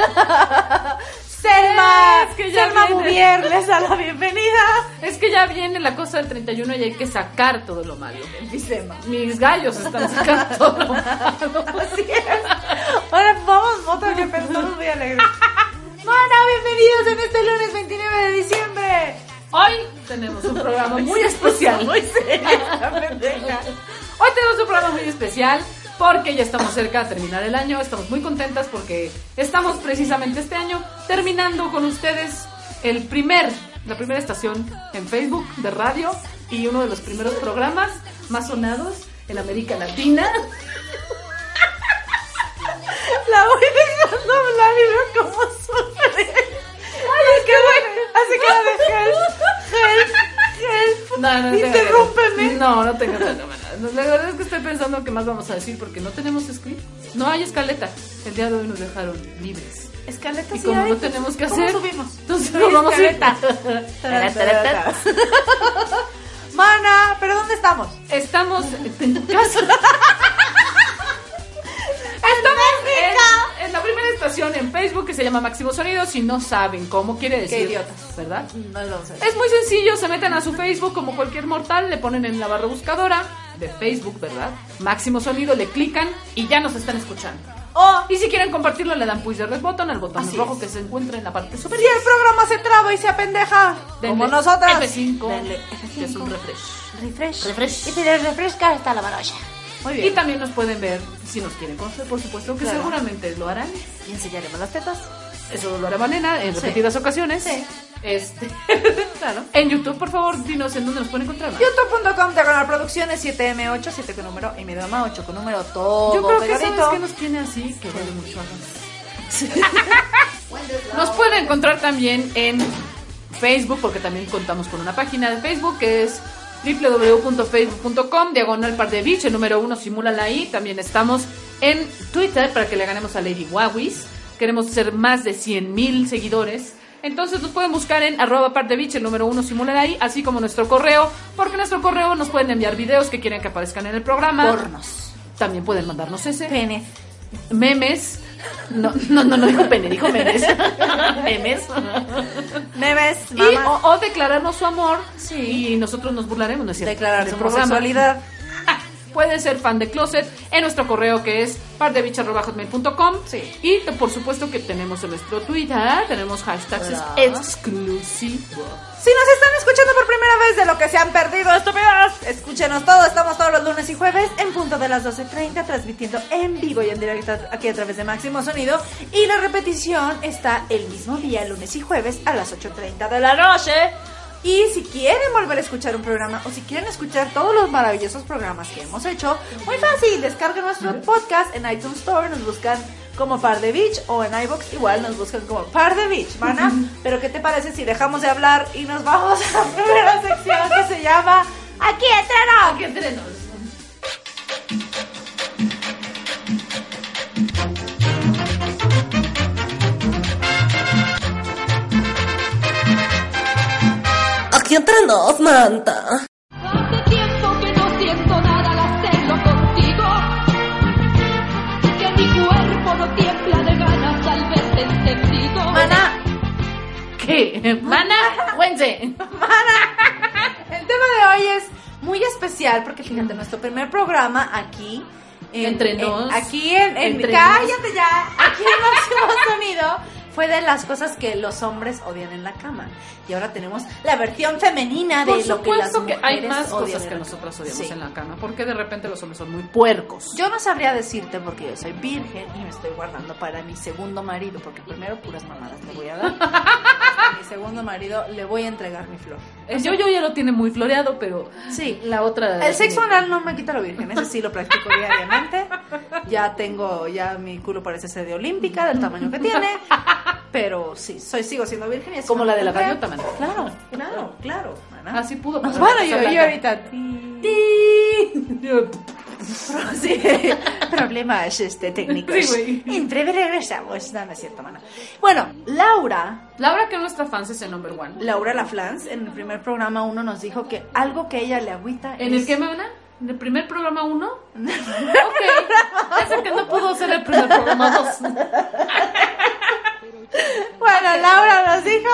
Selma, Es que ya Selma. Bouvier les da la bienvenida. Es que ya viene la cosa del 31 y hay que sacar todo lo malo. Mis gallos están sacando todo lo malo. Así es. Ahora vamos otra que pensamos muy alegres. Mana, bienvenidos en este lunes 29 de diciembre. Hoy tenemos un programa muy especial. Hoy tenemos un programa muy especial porque ya estamos cerca de terminar el año. Estamos muy contentas porque estamos precisamente este año terminando con ustedes el primer, la primera estación en Facebook de radio y uno de los primeros programas más sonados en América Latina. La voy dejando hablar y veo cómo sufre. Ay, es que cara de help, help, help. No, no, Interrúmpeme. No, no tengo no. La verdad es que estoy pensando qué más vamos a decir porque no tenemos script. No hay escaleta. El día de hoy nos dejaron libres. Escaleta Y sí como hay, no pues, tenemos que ¿cómo hacer, subimos? entonces No nos vamos a ir. escaleta. Mana, ¿pero dónde estamos? Estamos en tu casa. Estamos en, en la primera estación en Facebook que se llama Máximo Sonido. Si no saben cómo quiere decir, idiotas. ¿verdad? No lo sé. Es muy sencillo, se meten a su Facebook como cualquier mortal, le ponen en la barra buscadora de Facebook, ¿verdad? Máximo Sonido, le clican y ya nos están escuchando. Oh, Y si quieren compartirlo, le dan push de red button al botón Así rojo es. que se encuentra en la parte si superior. el programa se traba y se apendeja, como nosotras. F5, Denle que es un F5. refresh. Refresh. Refresh. Y si le refresca está la manocha. Muy Y bien. también nos pueden ver si nos quieren conocer, por supuesto que Claro. seguramente lo harán. Y enseñaremos las tetas. Eso lo hará Manena en Sí. repetidas ocasiones. Sí. Este, Claro. en YouTube, por favor, dinos en dónde nos pueden encontrar. Youtube.com diagonal producciones 7M8, 7 con número y medio más 8 con número todo Yo creo que pegadito. sabes que nos tiene así, que vale mucho Nos pueden encontrar también en Facebook, porque también contamos con una página de Facebook que es www.facebook.com diagonal par de beach, el número uno simúlala ahí. También estamos en Twitter para que le ganemos a Lady Wawis. Queremos ser más de 100 mil seguidores. Entonces nos pueden buscar en arroba par de beach, el número uno simúlala ahí, así como nuestro correo, porque nuestro correo nos pueden enviar videos que quieren que aparezcan en el programa. Pornos. También pueden mandarnos ese Pene. memes. No, no, no, no dijo pene, dijo memes. memes. Memes, Y, o, o declararnos su amor. Sí. Y nosotros nos burlaremos, ¿no es cierto? Declarar su homosexualidad. Pueden ser fan de Closet en nuestro correo que es pardebich.com. Sí. Y t- por supuesto que tenemos en nuestro Twitter, tenemos hashtags Hola. exclusivos. Si nos están escuchando por primera vez de lo que se han perdido, estúpidos, escúchenos todo. Estamos todos los lunes y jueves en punto de las 12.30, transmitiendo en vivo y en directo aquí a través de Máximo Sonido. Y la repetición está el mismo día, lunes y jueves, a las 8.30 de la noche. Y si quieren volver a escuchar un programa o si quieren escuchar todos los maravillosos programas que hemos hecho, muy fácil, descarguen nuestro podcast en iTunes Store, nos buscan como Par de Beach o en iBox igual nos buscan como Par de Beach, mana. Pero ¿qué te parece si dejamos de hablar y nos vamos a la primera sección que se llama Aquí entreno? Aquí entre nos. Aquí entre nos, manta. Hace tiempo que no siento nada al hacerlo contigo. Que mi cuerpo no tiembla de ganas al verte encendido. Mana, ¿Qué? ¿Mana? El tema de hoy es muy especial porque fíjate, nuestro primer programa aquí. en- Entre en- nos. aquí en. cállate ya. Aquí en Máximo Sonido fue de las cosas que los hombres odian en la cama. Y ahora tenemos la versión femenina de Por lo que las supuesto que, hay mujeres más odian cosas que la nosotras odiamos Sí. en la cama, porque de repente los hombres son muy puercos. Yo no sabría decirte porque yo soy virgen y me estoy guardando para mi segundo marido, porque primero puras mamadas le voy a dar. A mi segundo marido le voy a entregar mi flor. El yo-yo ya lo tiene muy floreado, pero Sí. la otra... El sexo anal no me quita lo virgen, eso sí lo practico diariamente. Ya tengo, ya mi culo parece ser de olímpica, del tamaño que tiene. Pero sí, soy, sigo siendo virgen y así Como la de la gaviota, man. Claro, claro, claro. mana. Así pudo pasar. bueno, yo, yo ahorita. ¡Ti! Sí, problemas este, técnicos. Sí, en breve regresamos. No, no es cierto, mana. Bueno, Laura, Laura, que es nuestra fan, es el number one. Laura Laflance, en el primer programa uno nos dijo que algo que ella le agüita ¿En es... el que me una? ¿En el primer programa uno? ok. Ese que no pudo ser el primer programa dos. Bueno, Laura nos dijo,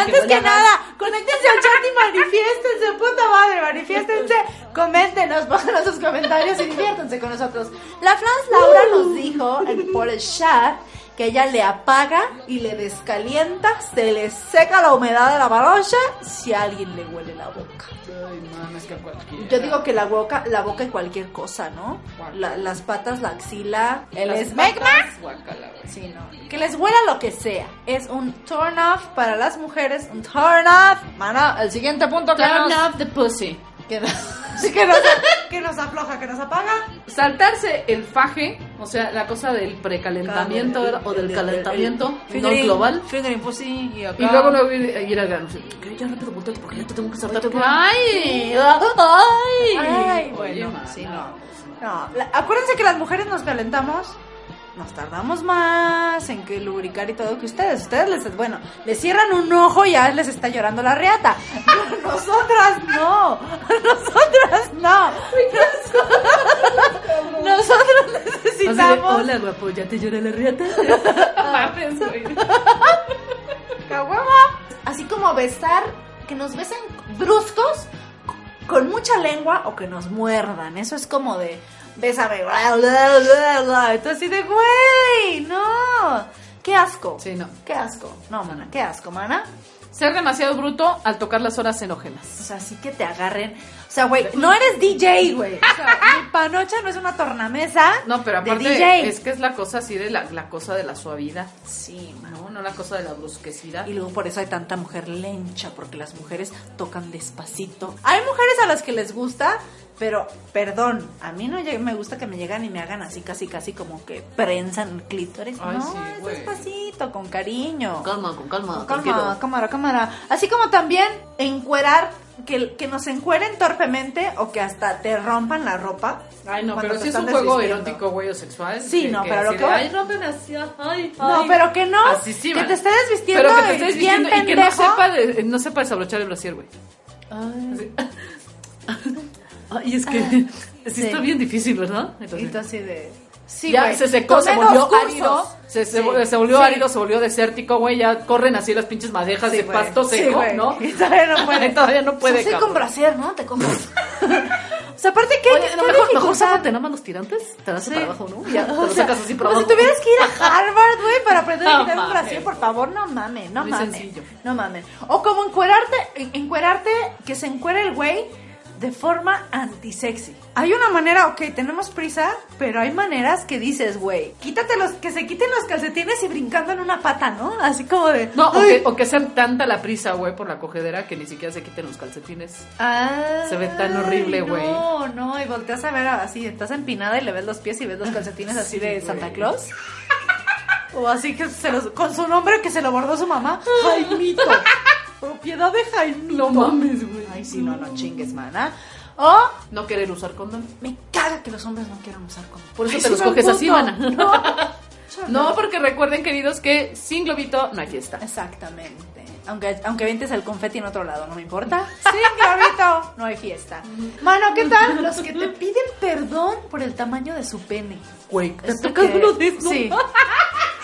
antes que nada, conéctense al chat y manifiéstense, puta madre, manifiéstense, coméntenos, pónganos sus comentarios y diviértanse con nosotros. La Flans Laura nos dijo en- por el chat que ella le apaga y le descalienta, se le seca la humedad de la balocha si a alguien le huele la boca. Ay, mames, que cualquiera. Yo digo que la boca, la boca y cualquier cosa, ¿no? La- las patas, la axila, el esmegma. Sí, no. Que les huela lo que sea. Es un turn off para las mujeres. Un turn off. Mana, el siguiente punto que Turn nos... off the pussy. Que nos, que nos, que nos afloja, que nos apaga. Saltarse el faje, o sea, la cosa del precalentamiento o del el- calentamiento el- no fingering- global. Fingering pussy y acá. Y luego luego ir, ir al grano. Que ya rápido volteate porque ya te tengo que saltar. Volteate, ¡Ay! ¡Ay! Ay, Oye, bueno, mana. sí, no. No, la- acuérdense que las mujeres nos calentamos, nos tardamos más en que lubricar y todo que ustedes. Ustedes les, bueno, les cierran un ojo y ya les está llorando la riata. Pero nosotras no, nosotras no. Nosotros Así de, necesitamos Hola, guapo, ¿ya te lloré la riata? Mames, güey. caguama. Así como besar, que nos besen bruscos, con mucha lengua o que nos muerdan. Eso es como de, bésame. bla, bla, bla, bla. Entonces así de, güey, no. Qué asco. Sí, no. Qué asco. No, mana, qué asco, mana. Ser demasiado bruto al tocar las horas enógenas. O sea, así que te agarren. O sea, güey, no eres DJ, güey. O sea, mi panocha no es una tornamesa. No, pero de aparte DJ. es que es la cosa así de la, la cosa de la suavidad, Sí, man. ¿no? No la cosa de la brusquesidad. Y luego por eso hay tanta mujer lencha, porque las mujeres tocan despacito. Hay mujeres a las que les gusta, pero perdón, a mí no me gusta que me llegan y me hagan así, casi, casi como que prensan el clítoris. Ay, no, sí, es despacito, con cariño. calma, con calma, Con calma, cámara, cámara. Así como también encuerar, que, que nos encueren torpemente o que hasta te rompan la ropa. Ay, no, pero si es un juego erótico, güey, o sexual. Sí, no, pero lo que Ay, rompen así, ay, No, ay. pero que no, Así sí, que te estés desvistiendo Pero que te estés bien vistiendo y que no sepa, de- no sepa desabrochar el brasier, güey. Así. Ay, es que sí, está bien difícil, ¿verdad? Entonces, así de... Sí, ya güey, se secó, se volvió árido, se, se, Sí, se volvió sí. árido, se volvió desértico, güey, ya corren así las pinches madejas de güey. pasto seco. ¿no? Y todavía no puede. Todavía no puede, Sí, con brasier, ¿no? Te compras. o sea, aparte, ¿qué, Oye, qué no, mejor, mejor sácate nada más los tirantes, te das para abajo, ¿no? Ya, te O lo sea, sacas así para como abajo. si tuvieras que ir a Harvard, güey, para aprender a quitar un brasier, por favor, no mames, no mames. No mames. O como encuerarte, en- encuerarte, que se encuere el güey de forma antisexy. Hay una manera, ok, tenemos prisa, pero hay maneras que dices, güey, quítate los, que se quiten los calcetines y brincando en una pata, ¿no? Así como de... No, o que, o que sea tanta la prisa, güey, por la cogedera que ni siquiera se quiten los calcetines. Ah, Se ve tan horrible, güey. No, no, y volteas a ver así, estás empinada y le ves los pies y ves los calcetines así de Santa. Claus. O así que se los, con su nombre que se lo bordó su mamá, Jaimito. Propiedad de Jaimito. No mames, güey. Ay, sí, no, no chingues, mana. O No querer usar condón. me caga que los hombres no quieran usar condón. Por eso Ay, te sí los coges así, mana. No. No, porque recuerden, queridos, que sin globito no hay fiesta. Exactamente. Aunque, aunque vientes el confeti en otro lado, no me importa. Sí, clarito, no hay fiesta. Mano, ¿qué tal? Los que te piden perdón por el tamaño de su pene. Güey, te tocas uno de. Sí.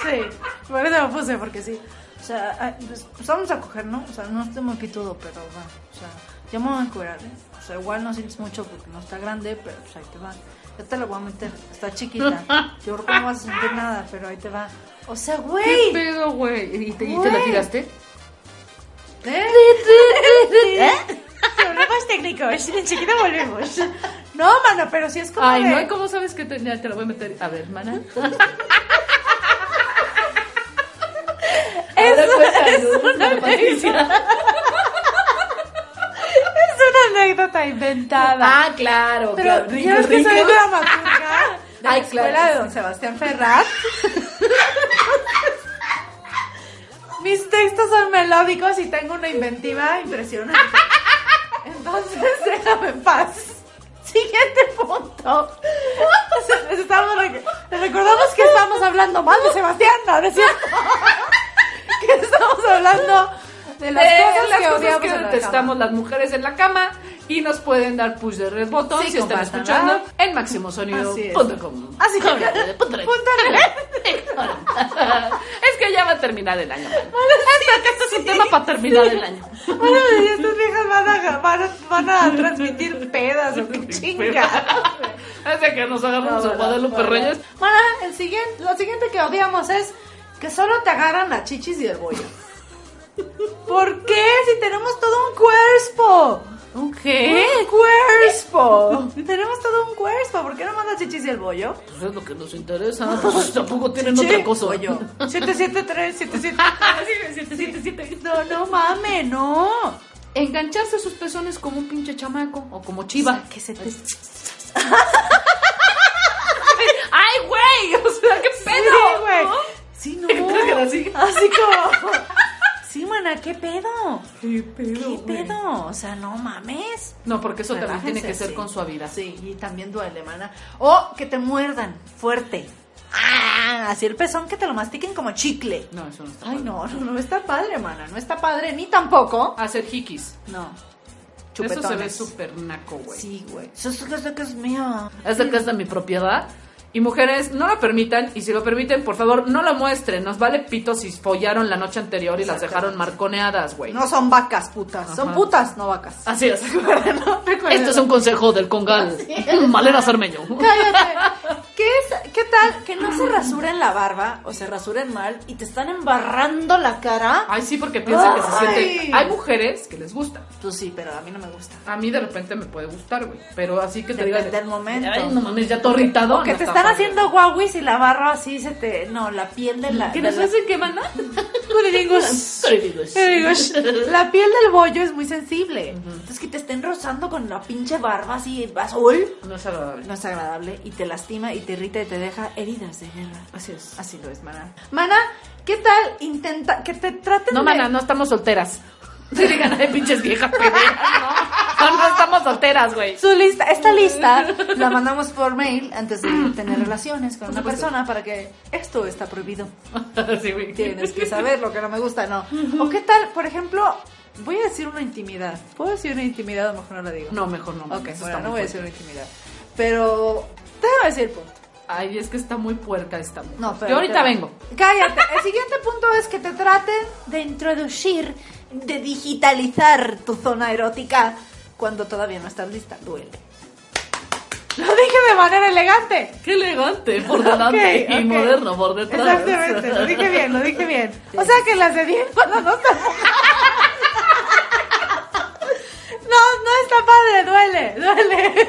Sí. Por eso me puse, porque sí. O sea, pues, pues vamos a coger, ¿no? O sea, no estoy muy pitudo, pero va. O sea, Yo me voy a encuerar, ¿eh? O sea, igual no sientes mucho porque no está grande, pero pues ahí te va. Yo te lo voy a meter. Está chiquita. Yo creo que no vas a sentir nada, pero ahí te va. O sea, ¿Qué güey. pedo, güey? ¿Y te, y te la tiraste? ¿Eh? ¿Eh? Problemas técnicos. Enseguida volvemos. No, mano, pero sí es como Ay, de- no, ¿y cómo sabes que te, ya te la voy a meter? A ver, mana. Es, cuéntanos, es una. Es anécdota inventada. Ah, claro, Pero claro. Rico, ves que soy dramaturga de Ay, la escuela claro. de don Sebastián Ferrat. Mis textos son melódicos y tengo una inventiva impresionante. Entonces, déjame en paz. Siguiente punto. Estamos recordamos que estamos hablando mal de Sebastián, no, ¿no es cierto? que estamos hablando de las Eh, cosas las que cosas que en la detestamos cama. las mujeres en la cama y nos pueden dar push de red botón Sí, si están escuchando en Así es. maximosonido.com. Así que- Punto Es que ya va a terminar el año. man. Este, que este es un tema para terminar el año. Bueno, y estas viejas van a, van a, van a transmitir pedas o qué chinga. De que nos agarramos No, a Guadalupe. Reyes. Bueno, el siguiente, lo siguiente que odiamos es que solo te agarran las chichis y el bollo. ¿Por qué? Si tenemos todo un cuerpo. ¿Qué? Un cuerpo. tenemos todo un cuerpo. ¿Por qué no mandas chichis y el bollo? Pues es lo que nos interesa. Pues tampoco tienen otra cosa. Bollo. 773, 773. No, no mames, no. Engancharse sus pezones como un pinche chamaco o como chiva. que se te... ¡Ay, güey! O sea, ¿qué pedo? Sí, güey. ¿no? Sí, no. Así. Así como. Sí, mana, ¿qué pedo? ¿Qué pedo? ¿Qué pedo? O sea, no mames. No, porque eso también tiene que ser sí. con suavidad. Sí, y también duele, mana. O que te muerdan fuerte. Ah, así el pezón que te lo mastiquen como chicle. No, eso no está Ay, padre. no, no, no está padre, mana. No está padre, ni tampoco. Hacer hikis. No. Eso se ve Chupetones. súper naco, güey. Sí, güey. Eso es eso que es mío. Es de que es de mi propiedad. Y mujeres, no lo permitan. Y si lo permiten, por favor, no lo muestren. Nos vale pito si follaron la noche anterior y las dejaron marconeadas, güey. No son vacas, putas. Son putas, no vacas. Así es. Este es un consejo del Congal. Malena Cermeño. Cállate. ¿Qué, es, ¿Qué tal que no se rasuren la barba o se rasuren mal y te están embarrando la cara? Ay, sí, porque piensan que se siente. Hay mujeres que les gusta. Pues sí, pero a mí no me gusta. A mí de repente me puede gustar, güey. Pero así que te Depende digan. del momento. Ay, no mames, ya todo irritado. O que no te está están haciendo guauis y la barba así se te... No, la piel de la... ¿Qué de nos hacen qué, mana? Curirigos. Curirigos. Curirigos. La piel del bollo es muy sensible. Entonces que te estén rozando con la pinche barba así azul. No es agradable. No es agradable y te lastima y te irrita y te deja heridas de guerra. Así es. Así lo es, mana. Mana, ¿qué tal intenta que te traten No, de... mana, no estamos solteras. Sí, digan, ay, pinches viejas ¿no? No, estamos solteras, güey. Su lista, esta lista la mandamos por mail antes de tener relaciones con una persona para que esto está prohibido. Sí, güey. Tienes que saber lo que no me gusta, no. O qué tal, por ejemplo, voy a decir una intimidad. ¿Puedo decir una intimidad o mejor no la digo? No, mejor no. Ok, bueno, no voy a decir una intimidad. Pero te voy a decir el punto. Ay, es que está muy puerca esta mujer. No, pero Yo ahorita te- vengo. Cállate. El siguiente punto es que te traten de introducir, de digitalizar tu zona erótica cuando todavía no estás lista. Duele. Lo dije de manera elegante. Qué elegante por delante Ok, y ok. moderno por detrás. Exactamente, lo dije bien, lo dije bien. O sea que las de 10 cuando no estás. No, no está padre, duele, duele.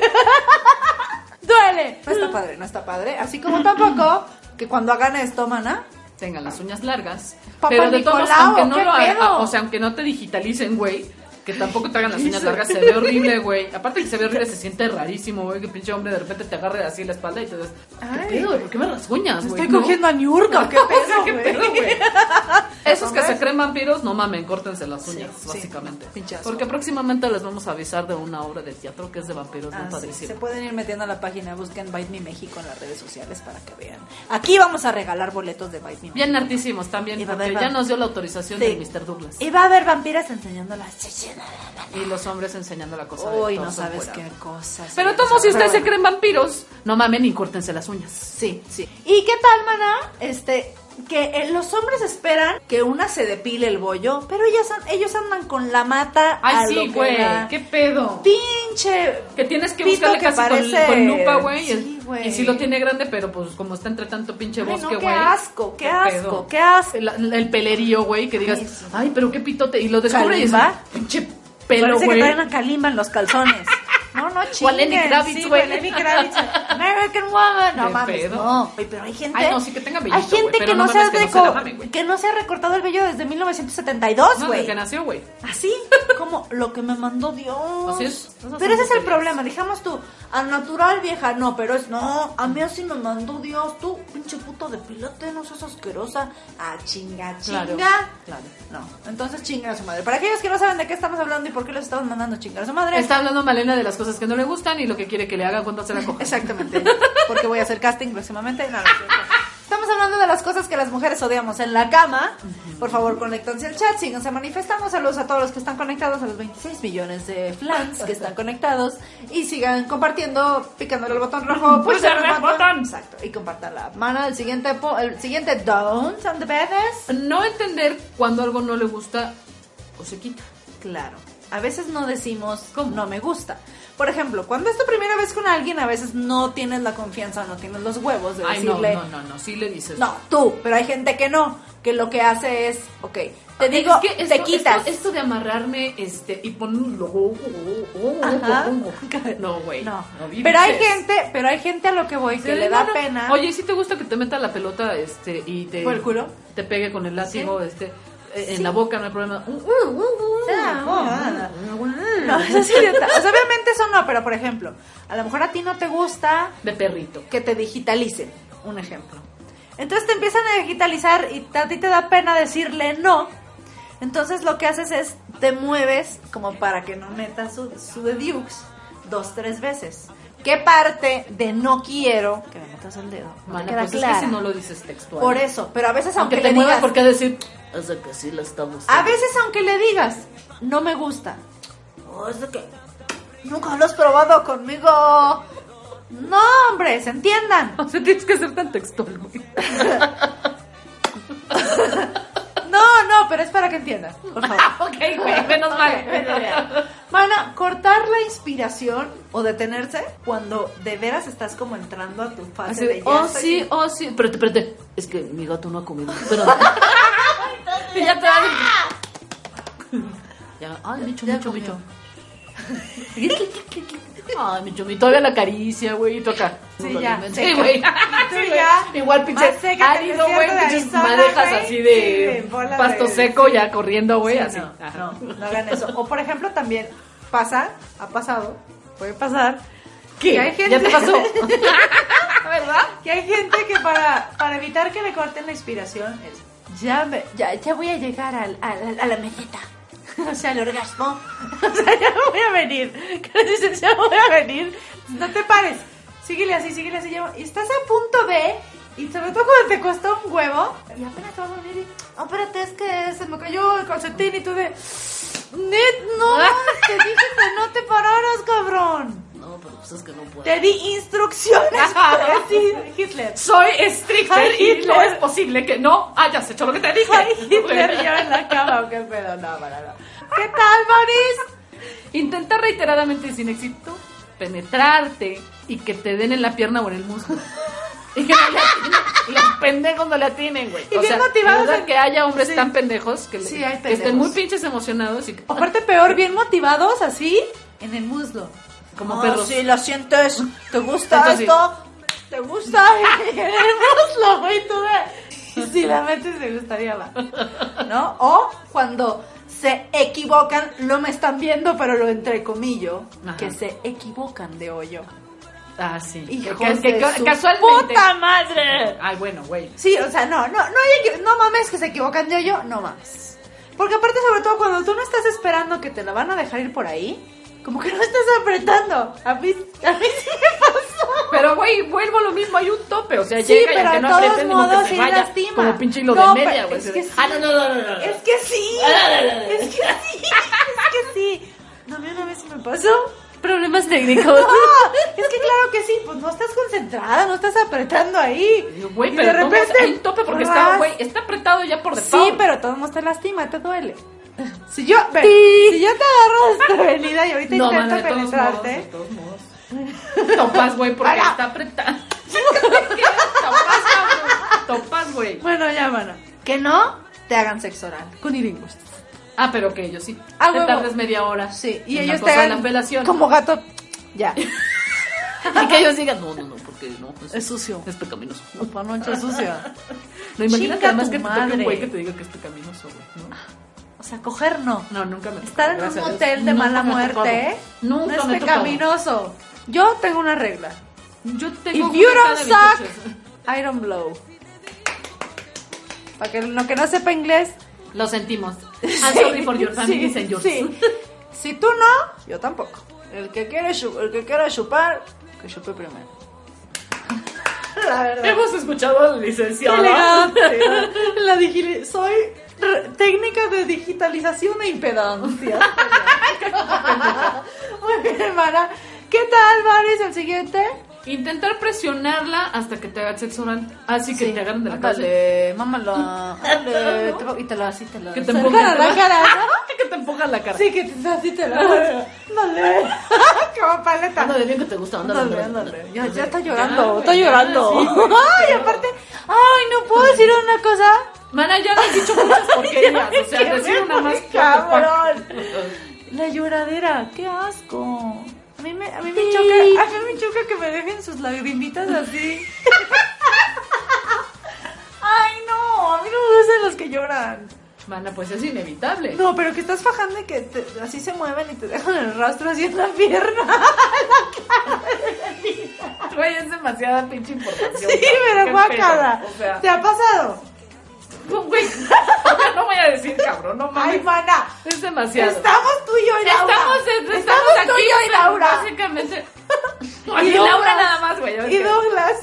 Duele. No está padre, no está padre. Así como tampoco que cuando hagan esto, mana, Tengan las uñas largas. Papá pero de todos, Nicolau, aunque no o sea, aunque no te digitalicen, güey, que tampoco te hagan las uñas largas, se ve horrible, güey. Aparte que se ve horrible, se siente rarísimo, güey, que pinche hombre de repente te agarre así la espalda y te das, ¿qué pedo, güey? ¿Por qué me rasguñas, güey? estoy ¿No? cogiendo a Niurka, ¿qué O sea, pedo, ¿qué pedo, güey? Esos que se creen vampiros, no mamen, córtense las uñas, sí, básicamente. asco. Porque próximamente les vamos a avisar de una obra de teatro que es de vampiros, muy Ah, sí, padrísimo. Se pueden ir metiendo a la página, busquen Bite Me México en las redes sociales para que vean. Aquí vamos a regalar boletos de Bite Me Bien hartísimos también, porque ya nos dio la autorización Sí. del Mr. Douglas. Y va a haber vampiras enseñando las chichis. Y los hombres enseñando la cosa de Uy, todos no sabes qué cosas. Pero sea, si ustedes se creen vampiros, no mamen y córtense las uñas. Sí, sí. ¿Y qué tal, mana? Este, que eh, los hombres esperan que una se depile el bollo, pero ellas ellos andan con la mata a Ay, sí, que güey. ¿Qué pedo? Pinche Que tienes que buscarle que casi con, parece- con lupa, güey. Sí, y- güey. y sí lo tiene grande, pero pues como está entre tanto pinche bosque, no, güey. qué asco, qué, asco, qué asco. El, el pelerío, güey, que digas, Ay, sí. ay, pero qué pitote. Y lo descubre y es ¿Kalimba? pinche pelo, Parece que güey. traen una calimba en los calzones. No, no, O a Lenny Kravitz, sí, güey. Lenny Kravitz. American Woman. No mames, no. Oye, pero hay gente... Ay, no, sí que tenga Hay vellito, güey, gente pero que, no no se que no se la güey. que no se ha recortado el vello desde 1972, No, güey. desde que nació, güey. Así como lo que me mandó Dios. Así es. Pero ese es el problema. Dijamos tú, al natural vieja, no, pero es no. A mí así me mandó Dios. Tú, pinche puto de pilote, no seas asquerosa. Ah, chinga, chinga. Claro, claro. No, entonces chinga a su madre. Para aquellos que no saben de qué estamos hablando y por qué los estamos mandando a chingar a su madre. Está hablando Malena de las cosas que no le gustan y lo que quiere que le haga cuando se la coja. Exactamente. Porque voy a hacer casting próximamente. No, no cierto. Estamos hablando de las cosas que las mujeres odiamos en la cama. Por favor, conéctense al chat, síganse manifestando. Saludos a todos los que están conectados, a los 26 millones de flans que están conectados. Y sigan compartiendo, picándole el botón rojo. Pulsar el botón. Exacto. Y compartan la mano. El siguiente, po- el siguiente don't on the beds. No entender cuando algo no le gusta o se quita. Claro. A veces no decimos no me gusta. Por ejemplo, cuando es tu primera vez con alguien, a veces no tienes la confianza, no tienes los huevos de Ay, no, decirle. no, no, no, sí le dices. No, tú, pero hay gente que no, que lo que hace es, ok, te digo, que te quitas. Esto, esto de amarrarme este, y ponerlo. Ajá. No, güey. No, vives. pero hay gente, pero hay gente a lo que voy que Sí, le da no, no. pena. Oye, si te gusta que te meta la pelota este y te ¿Por el culo? Te pegue con el látigo este eh, en Sí. la boca, no hay problema. no, eso es idiota. O sea, obviamente eso no, pero por ejemplo, a lo mejor a ti no te gusta De perrito. que te digitalicen, un ejemplo. Entonces te empiezan a digitalizar y a ti te da pena decirle no. Entonces lo que haces es te mueves como para que no metas su, su de Dukes dos, tres veces. ¿Qué parte de no quiero que me metas el dedo? No Mana, queda pues es que si no lo dices textual. Por eso, pero a veces aunque, Aunque te le muevas digas, porque decir, o sea que sí la estamos. a veces aunque le digas, no me gusta. Oh, es de que nunca lo has probado conmigo. No, hombre, se entiendan. O sea, tienes que ser tan textual, güey. No, pero es para que entiendan, por favor. ok, güey, menos mal. Van a cortar la inspiración o detenerse cuando de veras estás como entrando a tu fase Así de oh, sí, oh, sí. Espérate, espérate. Es que mi gato no ha comido. Pero... y ya te va Ya, ay, Micho, comió. Micho. Ay, mi todavía la acaricia, güey, y toca. Sí, ya. Sí, güey. Sí, ya, Igual, pinche árido, güey, pinches madejas así Sí, de pasto de- seco ya corriendo, güey, Sí, así. No, Ajá. no, no hagan eso. O por ejemplo también pasa, ha pasado, puede pasar, ¿Qué? que hay gente, ¿Ya te pasó? ¿Verdad? que hay gente que para, para evitar que le corten la inspiración es, ya, me- ya, ya voy a llegar al, al- a la meseta. O sea, al orgasmo. O sea, ya voy a venir. Ya voy a venir. No te pares. Síguele así, síguele así. Y estás a punto de. Y sobre todo cuando te cuesta un huevo. Y apenas te vas a venir y. Oh, espérate, es que se me cayó el calcetín y tú de. Net, no. Te dije que no te pararas, cabrón. No, pero pues es que no puedo. Te di instrucciones Hitler. Soy estricta y Hitler. no es posible que no hayas hecho lo que te dije. Ay, Hitler yo en la cama, ¿o qué pedo? No, para, no. ¿Qué tal, Boris? Intenta reiteradamente y sin éxito penetrarte y que te den en la pierna o en el muslo. Y que no le atinen. Y los pendejos no le atinen, güey. Y o bien sea, motivados en- que haya hombres Sí. tan pendejos que, le- Sí, hay que estén muy pinches emocionados y que, Aparte, peor, bien motivados, así, en el muslo. Como Ah, perros. Sí, lo sientes. ¿Te gusta Entonces, esto? ¿Te gusta? muslo, güey, tú de... Si la metes, te gustaría va. ¿No? O cuando se equivocan, no me están viendo, pero lo entrecomillo, Ajá. que se equivocan de hoyo. Ah, sí. Hijos que, de que- su casualmente. ¡Puta madre! Ay, bueno, güey. Sí, o sea, no, no, no, hay no mames que se equivocan de hoyo, no mames. Porque aparte, sobre todo, cuando tú no estás esperando que te la van a dejar ir por ahí, como que no estás apretando. A mí, a mí sí me pasó. Pero, güey, vuelvo a lo mismo, hay un tope. O sea, Sí, llega y pero aunque de no todos modos que se sí vaya. lastima. Como pinche hilo No, de media, güey. es que sí. Ah, no, no, no, no, no. Es que sí. Es que sí. Es que sí. No, a mí una vez sí me pasó. Problemas técnicos. No, es que claro que sí, pues no estás concentrado. entrada, no estás apretando ahí. Güey, Y pero de ¿cómo repente, hay un tope porque está, güey, está apretado ya por Sí, default. pero todo mundo te lastima, te duele. Si yo, ve, si yo te agarro desprevenida y ahorita no, intento mana, de todos modos, de penetrarte, todos modos. Topas, güey, porque Para. está apretado. Topas, güey. bueno, ya, mano. Que no te hagan sexo oral. Cunilingus. Ah, pero que ellos sí. Ah, te tardes media hora. Sí, y ellos te hagan la como gato. Ya, Y que ellos digan, no, no, no, porque no. Es, es sucio. es pecaminoso. Panocha sucia. No, imagínate Chinga además tu que te toque madre. un güey que te diga que es pecaminoso, güey. ¿no? O sea, coger no. No, nunca me tocó, Estar en un hotel de mala me muerte tocado. Nunca no me es tocado. pecaminoso. Yo tengo una regla. Yo tengo If you don't suck. I don't blow. Para que lo que no sepa inglés. Lo sentimos. I'm sorry for your family sí, and yours. sí. Si tú no, yo tampoco. El que quiere el que quiera chupar, que chupe primero. La verdad. Hemos escuchado al licenciado. Elegante. La digi- soy r- técnica de digitalización e impedancia. Muy bien, hermana. ¿Qué tal, Maris? El siguiente. Intentar presionarla hasta que te hagan sexo oral. Así que te agarren de la cabeza. Ándale, mámala. Ándale, te lo- y te lo así, te lo Que te a la cara, ¿no? te empujan la cara. Sí, que te, así te lo Ándale. Como paleta. Ándale bien que te gusta. Ándale, Ándale, ándale. ándale. Ya, ya Ya, está llorando, güey, está ya, llorando. sí, güey, Ay, aparte, ay, no puedo decir una cosa. Mana, ya has dicho muchas porquerías. O sea, decir una más cabrón. La lloradera, qué asco. A mí me, a mí me choca, a mí me choca que me dejen sus lagrimitas así. Ay, no, a mí no me gustan los que lloran. Mana, pues es inevitable. No, pero que estás fajando y que te- así se mueven y te dejan el rastro así en la pierna. Güey, es demasiada pinche información. Sí, pero guácala. O sea, ¿Te ha pasado? no, güey. Voy a decir cabrón, no Ay, mames. mana. Es demasiado. Estamos tú y yo y Laura. Estamos, Estamos estamos tú y yo y Laura. Básicamente. Y. Laura nada más, güey. Y Douglas.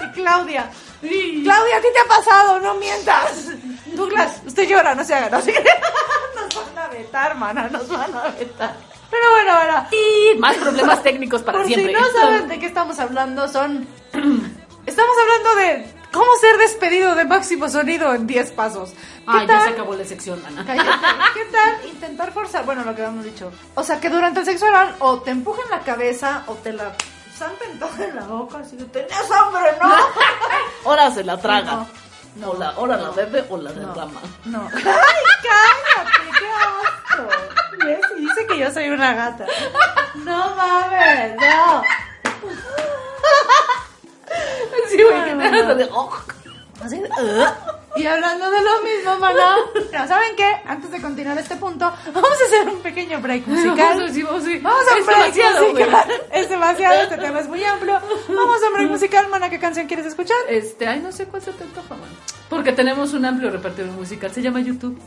y Claudia. Sí. Claudia, ¿a ti te ha pasado? No mientas. Douglas, usted llora, no se haga. No se Nos van a vetar, mana, nos van a vetar. Pero bueno, ahora. Y más problemas técnicos para Por siempre. si no saben de qué estamos hablando, son. Estamos hablando de cómo ser despedido de máximo sonido en 10 pasos. ¿Qué Ay, ya se acabó la sección, mana. Cállate. ¿Qué tal intentar forzar? Bueno, lo que habíamos dicho. O sea, que durante el sexo oral o te empujen la cabeza o te la zampen toda en la boca. Así de, tenías hambre, ¿no? Ahora se la traga. No, o la, ahora la bebe o la derrama. No. ¡Ay, cállate! ¡Qué asco! ¿Ves? Y dice que yo soy una gata. No mames, no. Sí, güey, que te hagas de. oh. Y hablando de lo mismo, maná. Pero ¿saben qué? Antes de continuar este punto, vamos a hacer un pequeño break musical. Vamos a- sí, vamos a- sí. Vamos a un Es break demasiado, güey. musical. Es demasiado, este tema es muy amplio. Vamos a un break musical, mana. ¿Qué canción quieres escuchar? Este, ay, no sé cuál se te antoja, man. Porque tenemos un amplio repertorio musical. Se llama YouTube.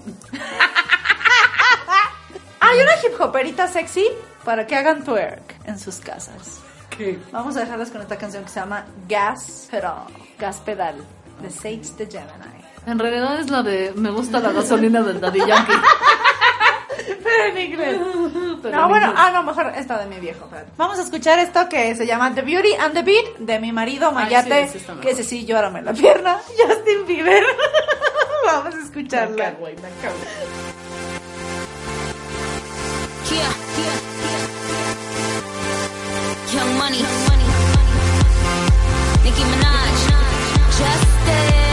Hay una hip hoperita sexy para que hagan twerk en sus casas. ¿Qué? Vamos a dejarlas con esta canción que se llama Gas Pedal. Gas Pedal. De Sage the Gemini. En realidad es la de Me gusta la gasolina del Daddy Yankee. Pero en inglés. Pero no, en bueno, inglés. ah, no, mejor esta de mi viejo. espérate. Vamos a escuchar esto que se llama The Beauty and the Beat de mi marido Mayate, sí, que ese sí, llórame la pierna, Justin Bieber. Vamos a Me escucharla. cago, güey, me cago. Yeah, yeah, yeah. Young money. Nicki Minaj. Justin.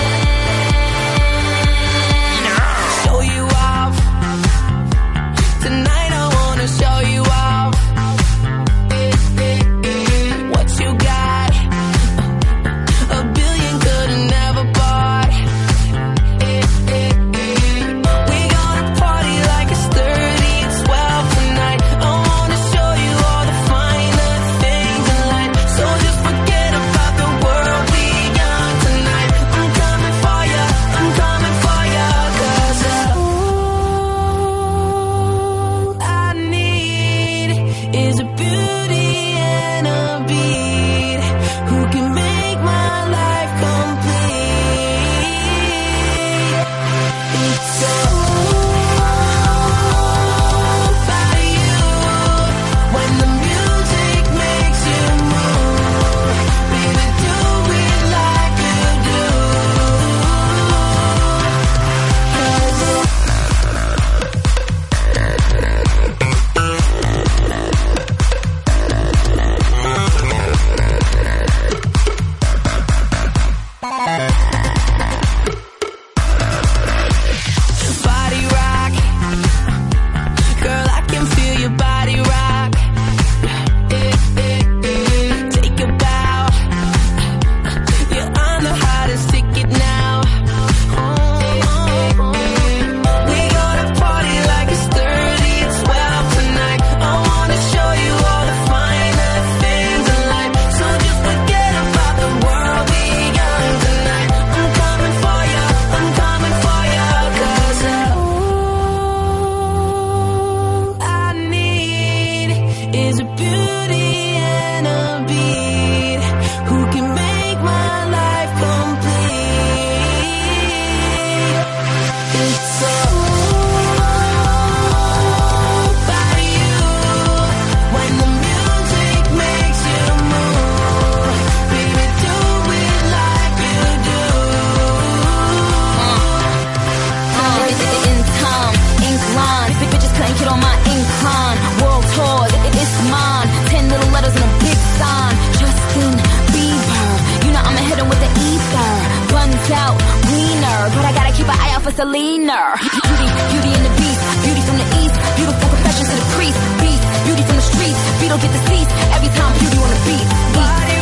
Every time beauty on the beat. Body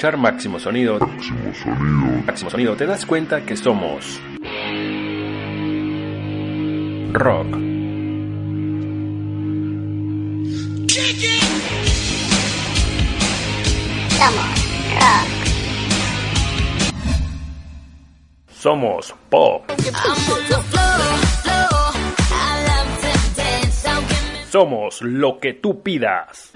escuchar Máximo Sonido, Máximo Sonido, te das cuenta que somos rock. Somos pop. I'm on the floor, floor. I love to dance, so give me Somos lo que tú pidas.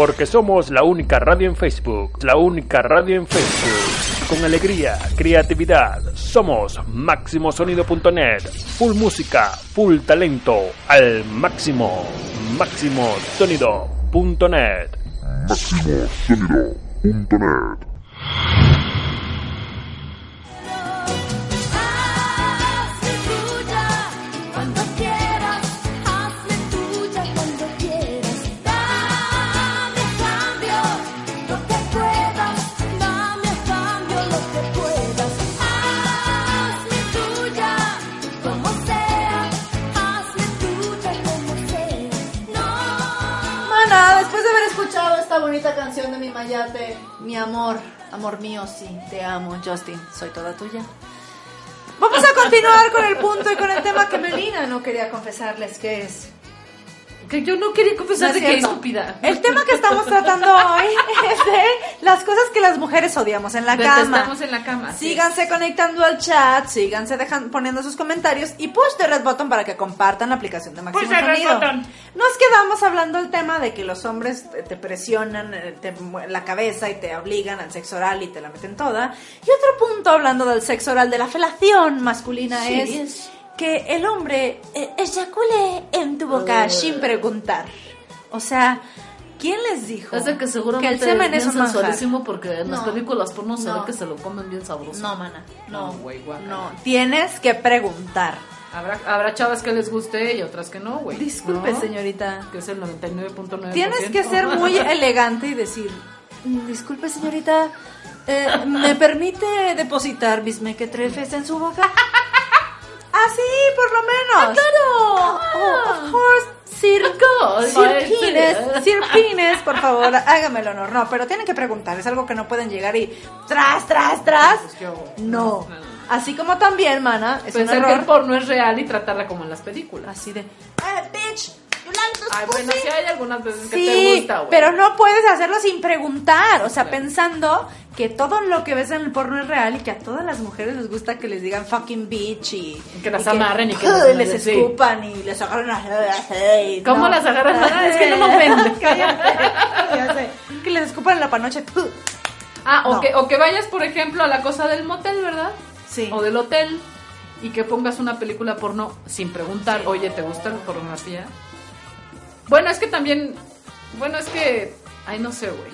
Porque somos la única radio en Facebook. La única radio en Facebook. Con alegría, creatividad. Somos máximosonido.net. Full música, full talento. Al máximo. Máximosonido.net. Hazme bonita canción de mi Mayate, mi amor, amor mío, sí, te amo, Justin, soy toda tuya. Vamos a continuar con el punto y con el tema que Melina no quería confesarles que es. Que yo no quería confesar es de que cierto. estúpida. El tema que estamos tratando hoy es de las cosas que las mujeres odiamos en la cama. Estamos en la cama. sí. Síganse conectando al chat, síganse dejan, poniendo sus comentarios y push the red button para que compartan la aplicación de Máximo Push the red Sonido. button. Nos quedamos hablando del tema de que los hombres te, presionan eh, te la cabeza y te obligan al sexo oral y te la meten toda. Y otro punto hablando del sexo oral, de la felación masculina Sí, es, es- que el hombre eh, eyacule en tu boca sin preguntar. O sea, ¿quién les dijo Es de que seguramente que el semen es es bien un manjar? sensualísimo porque en las No. películas porno se No. ve que se lo comen bien sabroso. No, mana, no, guácala. no, tienes que preguntar. Habrá, habrá chavas que les guste y otras que no, güey. Disculpe, ¿no? señorita. Que es el 99.9%. Tienes que ser muy elegante y decir, "Mm, disculpe, señorita, eh, ¿me permite depositar mis mequetrefes en su boca? Así, por lo menos. claro. of course, Sir, course, Sir Pines. Sir Pines, por favor, hágame el honor. No, pero tienen que preguntar, es algo que no pueden llegar y tras, tras, tras. No. Así como también, mana, es un Pensar que el error. porno es real y tratarla como en las películas. Así de, eh, bitch, Ay, bueno, pussy?" sí hay algunas veces que Sí, te gusta, güey. pero no puedes hacerlo sin preguntar, o sea, Claro. pensando que todo lo que ves en el porno es real y que a todas las mujeres les gusta que les digan fucking bitch y, Y que las y amarren y que les- escupan y les agarran las y ¿Cómo las agarran? Ah, es que no me ofende. Que les escupan en la panoche. ¡Ugh! Ah, o, No. que, o que vayas, por ejemplo, a la cosa del motel, ¿verdad? Sí. O del hotel y que pongas una película porno sin preguntar, oye, ¿te gusta la pornografía? Bueno, es que también, bueno, es que, ay, no sé, güey.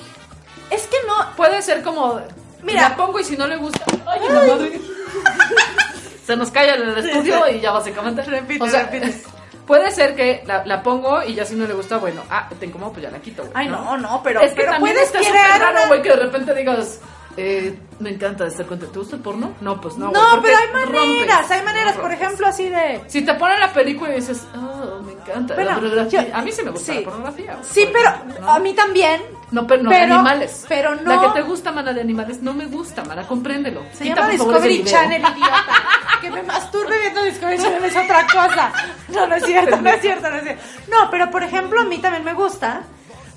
Es que no, Puede ser como, Mira. la pongo y si no le gusta, ay, la madre. Se nos en el estudio y ya básicamente. Repite, o sea, repite. Puede ser que la, la pongo y ya si no le gusta, bueno, ah, te incomodo, pues ya la quito, güey. Ay, no, no, pero, es que pero también puedes está súper raro, una- güey, que de repente digas, Eh, me encanta estar contento. ¿Te gusta el porno? No, pues no. No, pero hay maneras, rompes, hay maneras, no por ejemplo, así de... Si te ponen la película y dices, oh, me encanta Bueno, la pornografía. yo- a mí sí me gusta sí. la pornografía. Sí, por pero ejemplo, ¿no? a mí también. No, pero no pero- de animales. pero no- La que te gusta, mana, de animales, no me gusta, mana, compréndelo. Se Quita, llama favor, Discovery. Channel, idiota. Que me masturbe viendo Discovery Channel es otra cosa. No, no es cierto, no es cierto, no es cierto. No, pero por ejemplo, a mí también me gusta.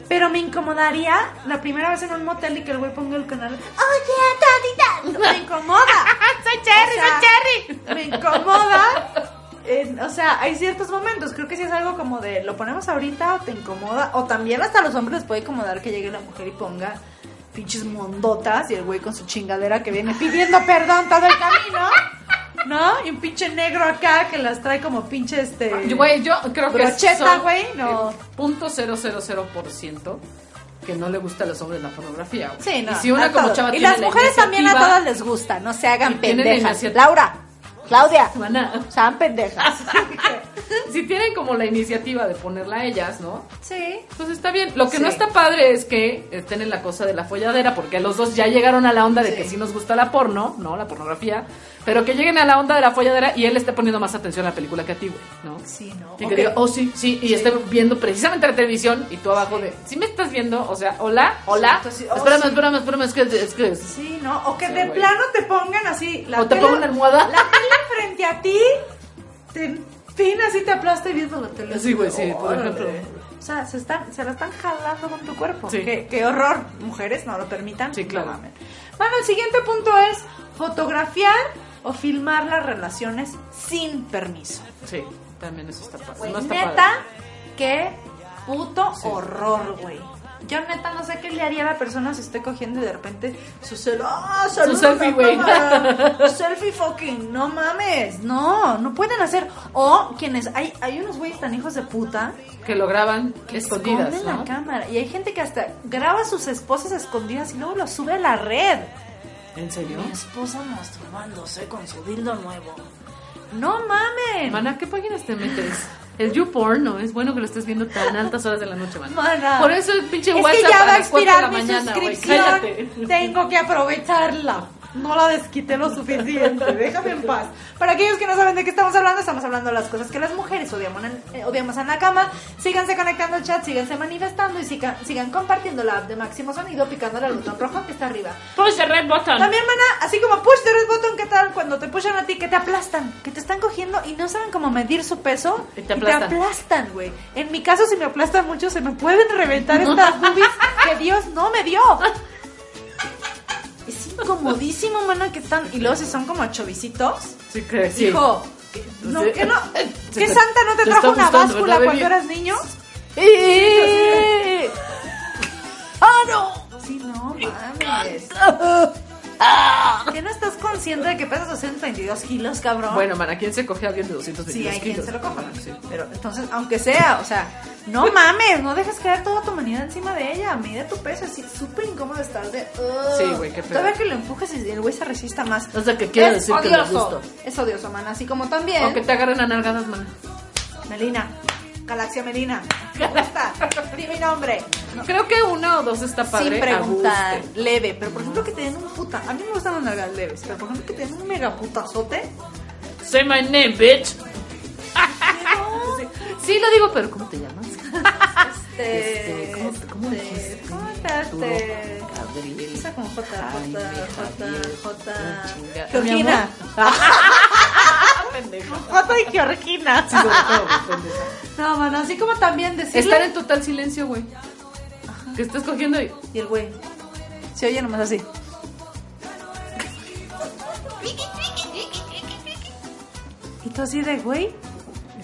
Pero me incomodaría la primera vez en un motel y que el güey ponga el canal. Oye, tadita. Me incomoda. soy Cherry, soy Cherry. Me incomoda. O sea, hay ciertos momentos. Creo que sí es algo como de lo ponemos ahorita o te incomoda. O también hasta a los hombres les puede incomodar que llegue la mujer y ponga pinches mondotas y el güey con su chingadera que viene pidiendo perdón todo el camino. ¿No? Y un pinche negro acá que las trae como pinche este. Güey, yo creo que Brocheta, güey, no. punto cero cero cero por ciento que no le gusta a los hombres la pornografía. Sí, no. Y si una a como todos. chava Y tiene las la mujeres también a todas les gusta, no se hagan la pendejas. Laura, Claudia, Mana, sean pendejas. si tienen como la iniciativa de ponerla a ellas, ¿no? sí. Pues está bien. Lo que Sí. no está padre es que estén en la cosa de la folladera, porque los dos ya llegaron a la onda de Sí. que sí nos gusta la porno, ¿no? La pornografía. Pero que lleguen a la onda de la folladera y él esté poniendo más atención a la película que a ti, güey, ¿no? Sí, no. Y que diga, oh, sí, sí, y esté viendo precisamente la televisión y tú abajo de, ¿sí me estás viendo? O sea, hola, hola. entonces, oh, espérame, espérame, espérame, es que es que. Sí, ¿no? O que de güey. plano te pongan así. La O te una almohada. La tele frente a ti, te empina así, te aplasta y viendo la tele. Sí, güey, sí, por ejemplo. O sea, se, están, se la están jalando con tu cuerpo. Sí. Qué, qué horror. Mujeres, no lo permitan. Sí, claro. No. Bueno, el siguiente punto es fotografiar o filmar las relaciones sin permiso. Sí, también eso está padre. Güey, no está neta, padre. qué puto horror, güey. Yo neta no sé qué le haría a la persona si estoy cogiendo y de repente su cel ¡Ah, saludos selfie, güey. selfie fucking, no mames, no, no pueden hacer. O quienes, hay, hay unos güeyes tan hijos de puta Que lo graban que escondidas, esconden ¿no? la cámara. Y hay gente que hasta graba a sus esposas escondidas y luego lo sube a la red. ¿En serio? Mi esposa masturbándose con su dildo nuevo. No mames. Mana, ¿qué páginas te metes? El YouPorn no es bueno que lo estés viendo tan altas horas de la noche, man. Mana. Por eso el pinche Es WhatsApp que ya a va a expirar la mi mañana, suscripción. Tengo que aprovecharla. No la desquité lo suficiente. Déjame en paz. Para aquellos que no saben de qué estamos hablando, estamos hablando de las cosas que las mujeres odiamos en, eh, odiamos en la cama. Síganse conectando al chat, síganse manifestando y sigan, sigan compartiendo la app de Máximo Sonido picándole al botón rojo que está arriba. Push the red button. También, mana, así como push the red button, ¿qué tal? Cuando te pushan a ti, que te aplastan, que te están cogiendo y no saben cómo medir su peso Y te aplastan. aplastan, güey. En mi caso, si me aplastan mucho, se me pueden reventar estas boobies que Dios no me dio. Incomodísimo, mana, que están. Y luego si son como chovicitos. Sí, que sí. Hijo, que- no, que no. ¿Qué santa no te trajo una gustando, báscula ¿verdad, cuando eras niño? ¡Eh! ¡Ah, no! Sí, no mames. ¿Que no estás consciente de que pesas 222 kilos, cabrón? Bueno, man, ¿a quién se coge a alguien de 222 Sí, hay quien kilos? se lo coja. Sí. Pero entonces, aunque sea, o sea, no mames, no dejes caer toda tu humanidad encima de ella. Mide tu peso, así súper incómodo estar de. "Ugh". Sí, güey, qué pedo. Todavía que lo empujes y el güey se resista más. O sea, que quiere decir que le odioso. Es odioso, man. Así como también. O que te agarren a nalgadas, man. Melina. Galaxia Melina. Me gusta. Di mi nombre. No, Creo que una o dos está padre. Sin preguntar, leve. Pero por ejemplo, que te den un puta. A mí me gustan las nalgas leves. Pero por ejemplo, que te den un mega putazote. Say my name, bitch. sí, lo digo, pero ¿cómo te llamas? Este. Este, ¿cómo- cómo este, dijiste? ¿Cómo estás? Este. Gabriel, Empieza con J, J, J, J. Georgina. Pendejo. J y Georgina. Sí, sobre todo. No, mano, así como también decirle. Estar en total silencio, güey. Que estás cogiendo y... Y el güey. Se oye nomás así. Y tú así de, güey.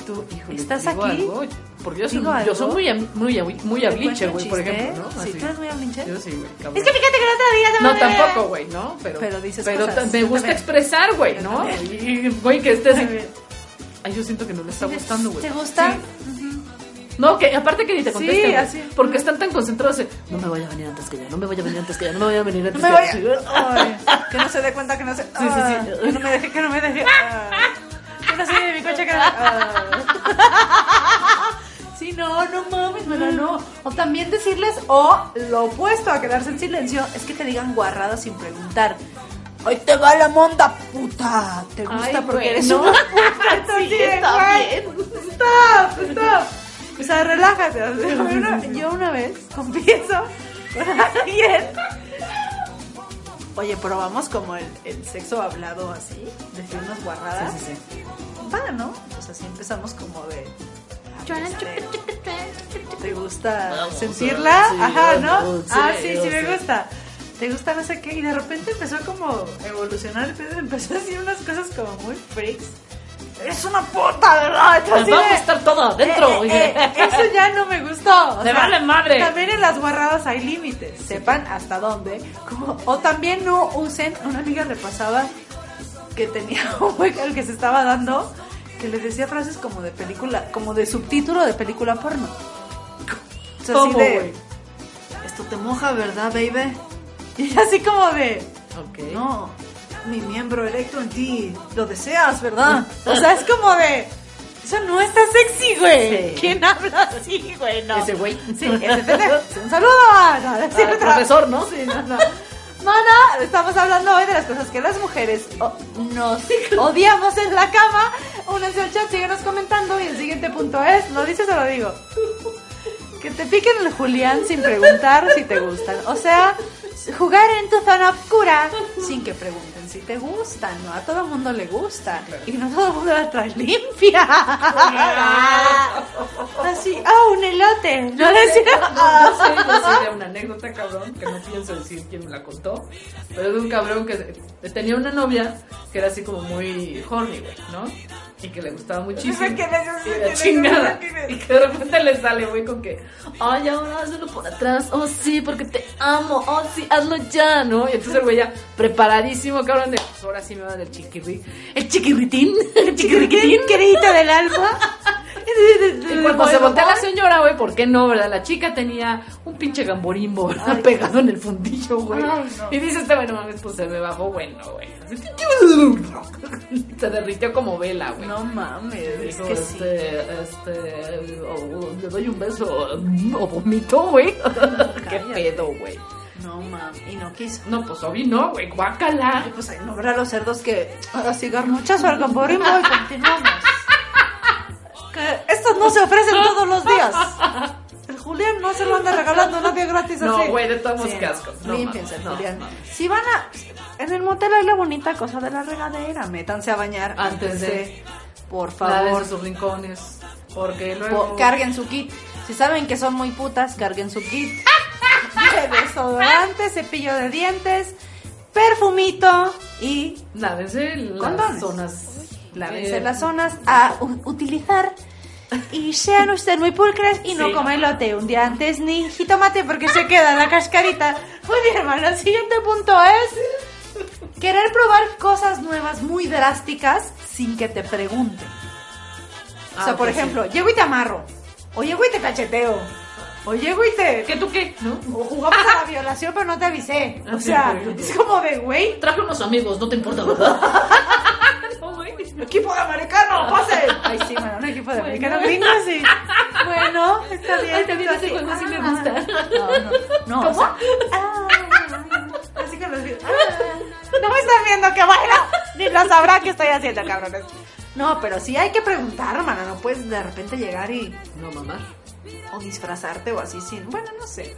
Y tú, híjole, ¿Estás digo aquí? algo, Porque yo soy, ¿Digo yo soy muy, muy, muy, muy ¿Te abliche, cuento güey, por ejemplo, ¿no? Sí. ¿tú eres muy abliche? Yo sí, güey, cabrón. Es que fíjate que el otro día te No, tampoco, güey, ¿no? Pero, Pero dices pero cosas. me gusta expresar, güey, ¿no? Y, güey, que estés... Ay, yo siento que no le está gustando, güey. ¿Te gusta? Sí. No, que aparte que ni te Sí, contesten, güey, así. porque están tan concentrados en, no me vaya a venir antes que ya, no me vaya a venir antes que ya, no me vaya a venir antes No me que ya. Ay, que no se dé cuenta que no se. sí, sí. Ah, Que no me deje, que no me deje. Ah, no se de mi coche que no. Sí, no, no mames, pero no. O también decirles, o lo opuesto a quedarse en silencio, es que te digan guarradas sin preguntar. Hoy te va la monda, puta. ¿Te gusta Ay, porque eres bueno. una puta? Entonces, Sí, está güey, Stop, stop. O sea, relájate. Yo una, yo una vez, confieso, con alguien. Oye, probamos como el, el sexo hablado así, decir unas guarradas. Sí, sí, sí. Va, ¿no? O sea, sí empezamos como de. ¿Te gusta Vamos, sentirla? sí,Á, ¿no? sí, ah, sí, sí me gusta. ¿Te gusta no sé qué? Y de repente empezó como a evolucionar, entonces empezó a decir unas cosas como muy freaks. Es una puta, ¿verdad? Entonces, Vamos de- a estar todo adentro. eh, eh, eh, eso ya no me gustó. o Me vale madre. También en las guarradas hay límites. Sepan hasta dónde. Como- o también no usen. Una amiga le pasaba que tenía un al que se estaba dando que le decía frases como de película, como de subtítulo de película porno. O sea, así ¿Cómo, de? Esto te moja, ¿verdad, baby? Y así como de. Ok. No, mi miembro erecto en ti, lo deseas, ¿verdad? O sea, es como de... Eso no está sexy, güey. Sí. ¿Quién habla así, güey? No. Ese güey. Sí, ese pendejo. Un saludo a... no, no es cierto. profesor, ¿no? Sí, no, no. No, estamos hablando hoy de las cosas que las mujeres o- nos odiamos en la cama. Únanse al chat, síguenos comentando y el siguiente punto es, ¿lo dices o lo digo? Que te piquen el Julián sin preguntar si te gustan. O sea, jugar en tu zona oscura sin que pregunten si te gustan. No a todo el mundo le gusta. Y no todo el mundo la trae limpia. Así, ah, un elote. No decía. No sé decir una anécdota, cabrón, que no pienso decir quién me la contó, pero de un cabrón que tenía una novia que era así como muy horny, güey, ¿no? Y que le gustaba muchísimo. sé sé y la chingada. sé. Y que de repente le sale, güey, con que, ay, ahora hazlo por atrás, oh sí, porque te amo, oh sí, hazlo ya, ¿no? Y entonces el güey ya preparadísimo, cabrón, de, pues ahora sí me va del chiquirri, el chiquirritín, el chiquirritín. queridito del alma. Y cuando se voltea la señora, güey, ¿por qué no, verdad? La chica tenía un pinche gamborimbo, ¿verdad? Pegado en el fundillo, güey. No. Y dice este, bueno, mames, pues se me bajó, bueno, güey. Se derritió como vela, güey. No mames, es que sí. este, este, o le doy un beso o vomito, güey. Qué pedo, güey. No mames, y no quiso. No, pues obvio no, güey, guácala. Ay, pues ahí no habrá los cerdos que ahora sí garnuchazo al gamborimbo y continuamos. Que estos no se ofrecen todos los días. El Julián no se lo anda regalando a nadie gratis No, así. güey, de todos modos, Sí, asco. No, límpiense, no, Julián. no. Si van a... En el motel hay la bonita cosa de la regadera. Métanse a bañar Antes antes de- de... Por Favor. sus rincones. Porque po- luego. carguen su kit. Si saben que son muy putas, carguen su kit. desodorante, cepillo de dientes, perfumito y Lávense las Condones. zonas. lávense eh, las zonas a utilizar y sean ustedes muy pulcres y no Sí. coman elote un día antes ni jitomate porque se queda la cascarita. Muy bien, hermano. El siguiente punto es querer probar cosas nuevas muy drásticas sin que te pregunten. O sea, Ah, por ok, sí. ejemplo, llego y te amarro. O llego y te cacheteo. O llego y te... ¿Qué tú qué? ¿No? O jugamos a la violación pero no te avisé. Ah, O sea, ejemplo. es como de, güey, Traje unos amigos, no te importa, ¿verdad? güey. Equipo de americano, pase. Ay, sí, bueno, un equipo de Bueno. americano gringo, sí. Bueno, está bien. Ay, también ese juego sí me Ah, gusta. No, no, no. ¿Cómo? así con los. Ah, no me están viendo que bailo. Ni lo sabrá que estoy haciendo, cabrones. No, pero sí hay que preguntar, hermana. No puedes de repente llegar y. No, mamá. O disfrazarte o así sin. Bueno, no sé.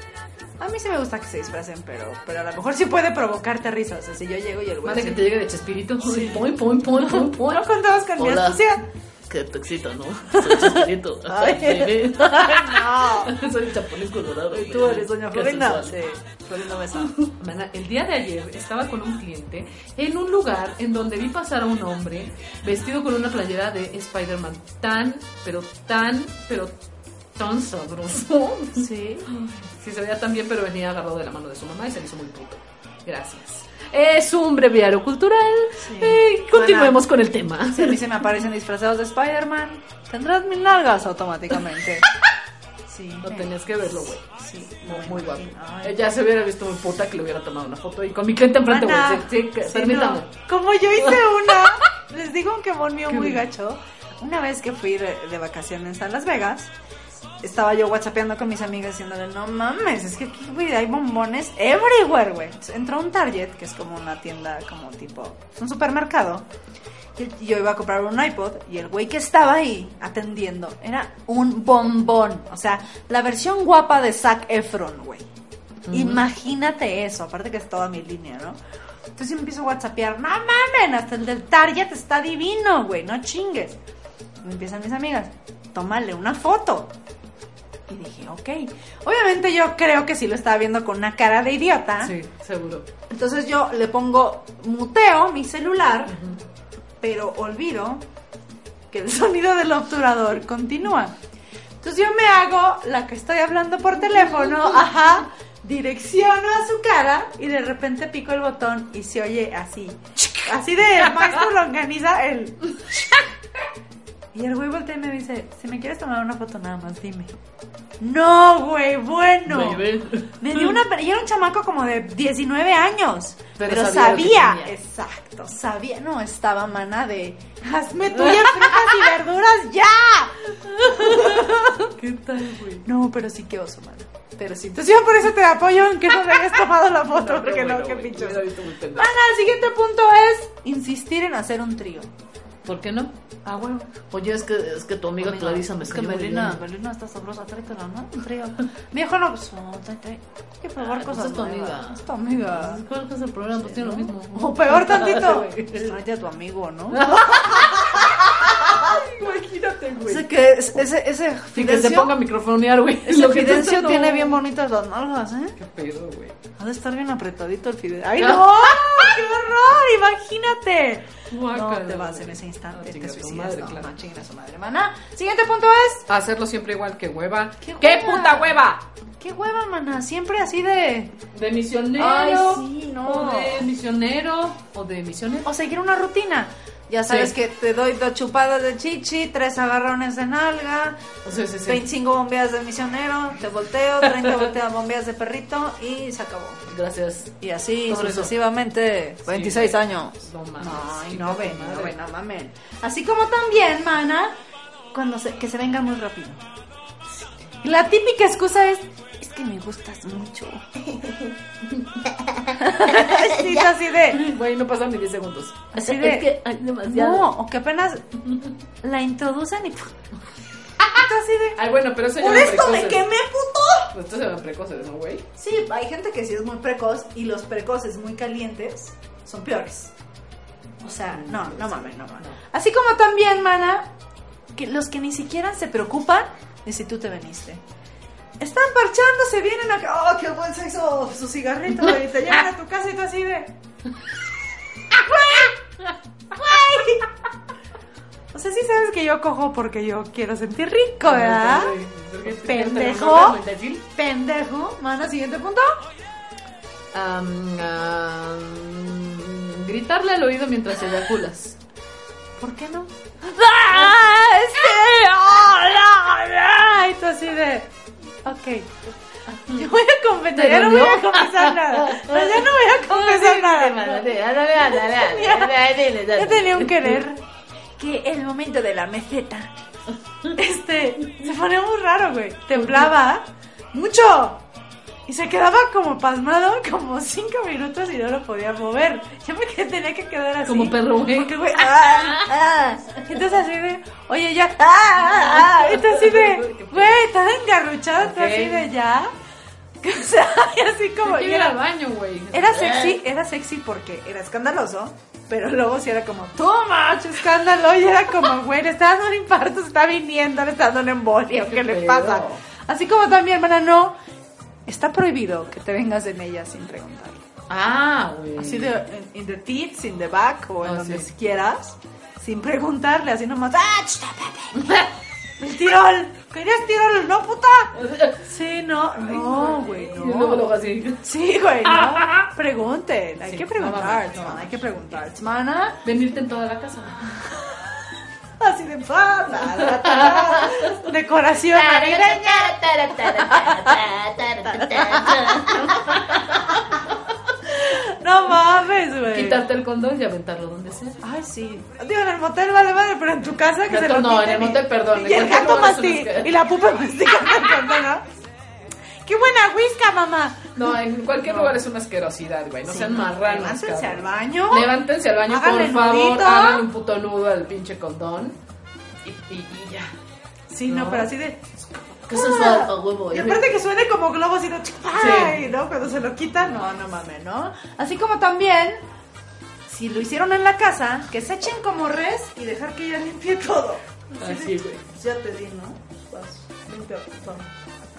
A mí sí me gusta que se disfracen, pero, pero a lo mejor sí puede provocarte risa. O sea, si yo llego y el güey. Así- que te llegue de Chespirito. Sí. Pon, pon, pon, pon, pon. No contamos con mi astucia. Que te excita, ¿no? Soy Chespirito. Ay. Bebé. no. Soy chapulín colorado. Y tú eres doña Florinda. Sí, Florinda Mesa. El día de ayer estaba con un cliente en un lugar en donde vi pasar a un hombre vestido con una playera de Spider-Man tan, pero tan, pero tan sabroso. Sí. Sí, se veía tan bien, pero venía agarrado de la mano de su mamá y se le hizo muy puto. Gracias. Es un breviario cultural. Sí. Eh, continuemos Bueno. con el tema. Si a mí se me aparecen disfrazados de Spider-Man, tendrás mil nalgas automáticamente. Sí. No tenías que verlo, güey. Sí, Muy, guapo. Ay. Ella se hubiera visto muy puta que le hubiera tomado una foto y con mi cliente enfrente, güey. Sí, sí, que- sí, permítame. no. Como yo hice una, les digo un quemón mío muy gacho. Una vez que fui de, de vacaciones a Las Vegas, estaba yo whatsappeando con mis amigas diciéndole, no mames, es que aquí, güey, hay bombones everywhere, güey. Entonces, Entró a un Target, que es como una tienda, como tipo, un supermercado. Y yo iba a comprar un iPod y el güey que estaba ahí atendiendo era un bombón. O sea, la versión guapa de Zac Efron, güey. Imagínate eso, aparte que es toda mi línea, ¿no? Entonces yo empiezo a whatsappear, no mamen, hasta el del Target está divino, güey, no chingues. Me empiezan mis amigas, tómale una foto. Y dije, ok. Obviamente yo creo que sí lo estaba viendo con una cara de idiota. Sí, seguro. Entonces yo le pongo muteo mi celular, pero olvido que el sonido del obturador continúa. Entonces yo me hago la que estoy hablando por teléfono, ajá, direcciono a su cara y de repente pico el botón y se oye así, así de maestro longaniza el... Y el güey voltea y me dice, si me quieres tomar una foto nada más, dime. No, güey, bueno. Baby. Me dio una... Y era un chamaco como de 19 años. Pero Pero, sabía exacto, sabía. No, estaba mana de... Hazme tuyas frutas y verduras ya. ¿Qué tal, güey? No, pero sí que oso, mana. Pero sí. Entonces yo por eso te apoyo en que no me hayas tomado la foto, porque no, qué pinche. Mana, el siguiente punto es insistir en hacer un trío. ¿Por qué no? Ah, bueno. Oye, es que, es que tu amiga Clarisa me Es que Melina. Melina está sabrosa, tráetela, ¿no? Un trío. Viejo, no, pues. Hay que probar pues cosas es tu amiga. Es tu amiga. ¿Cuál es el problema? Pues tiene lo mismo. O peor tantito. Pues tráete a tu amigo, ¿no? Imagínate, güey. Ese que, ese, ese, ese Y que se ponga a microfonear, güey. ese te Fidencio tiene no. bien bonitas las nalgas, ¿eh? Qué pedo, güey. Ha de estar bien apretadito el Fidencio. ¡Ay, no! ¡Qué horror! Imagínate. No Guácala, te vas en ese instante, No, te chinga tu suicidas. madre, no, claro. no, chinga su madre, maná. Siguiente punto es... Hacerlo siempre igual que hueva. ¿Qué ¿Qué, hueva? puta hueva? ¡Qué hueva, maná! Siempre así de... De misionero. Ay, sí, no. O de misionero. O de misionero. o seguir una rutina. Ya sabes Sí. que te doy dos chupadas de chichi, tres agarrones de nalga, sí, sí. 25 bombeas de misionero, te volteo, 30 volteas bombeas de perrito y se acabó. Gracias. Y así Sobre eso. sucesivamente, 26 güey. años. No mames, Ay, no ven, no ven, no mamen. Así como también, mana, cuando se, que se venga muy rápido. La típica excusa es, es que me gustas mucho. sí, así de, Güey, no pasan ni 10 segundos. así de, Es que hay demasiado. no, o que apenas la introducen y... así de, Ay, bueno, pero eso ya por esto me quemé, puto. Pues estos eran precoces, ¿no, güey? Sí, hay gente que sí es muy precoz y los precoces muy calientes son peores. O sea, no, no mames, no mames. Así como también, mana, que los que ni siquiera se preocupan de si tú te veniste. Están parchándose, vienen acá, oh, qué buen sexo, su cigarrito, y te llevan a tu casa y tú así de... ¡Güey! ¡Güey! O sea, sí sabes que yo cojo porque yo quiero sentir rico, ¿verdad? Pendejo. Pendejo. Mana, siguiente punto. Gritarle al oído mientras eyaculas. ¿Por qué no? ¡Ah! ¡Sí! Tú así de. Ok. Yo voy a confesar. ¿Te Ya no voy a confesar nada. No, ya no voy a confesar nada. Yo tenía un querer que el momento de la meseta. Este. Se ponía muy raro, güey. Temblaba. ¡Mucho! Y se quedaba como pasmado como cinco minutos y no lo podía mover. Yo me quedé, tenía que quedar así. Como perro, güey. Porque, güey, ah, ah. Entonces así de, oye, ya, ah, ah, ah. Entonces así de, güey, estás engarruchado, estás Ok. así de ya. O sea, y así como, Hay y que ir al era, baño, güey. era sexy, era sexy porque era escandaloso, pero luego sí era como, much escándalo, y era como, güey, le está dando un infarto, se está viniendo, le está dando un embolio, ¿qué, Qué le pasa? Así como también, hermana, no, está prohibido que te vengas en ella sin preguntar. Ah, güey. Así de, in, in the tits, in the back, o en Ah, donde sí. quieras, sin preguntarle, así nomás, ¡ah, ch, ta, ta, ta! ¡El tirol! ¿Querías tirol, no, puta? Sí, no, no, güey, Y luego no. así. Sí, güey, no. Pregunten, hay Sí, que no preguntar, no hay que preguntar. Mana, Venirte en toda la casa. Así de pa, ta, ta, ta, decoración navideña. No mames, güey. quitarte el condón y aventarlo donde sea. Ay, sí. Digo, en el motel vale, vale, pero en tu casa que se lo no, en el y- motel, perdón, Y el gato mastica. Y la pupa mastica el condón, ¿no? ¡Qué buena whisca, mamá! No, en cualquier lugar es una asquerosidad, güey. No Sí, sean no, marranos. levántense cabrón. al baño. Levántense al baño, por favor. Hagan un puto nudo al pinche condón. Y, y, y ya. Sí, no, No. pero así de... ¿Qué es eso a huevo? Y aparte que suene como globo así de... Sí. ¿no? Cuando se lo quitan, no, no mames, ¿no? Así como también, si lo hicieron en la casa, que se echen como res y dejar que ella limpie todo. Así, güey. Ya te di, ¿no? Vas, limpia todo.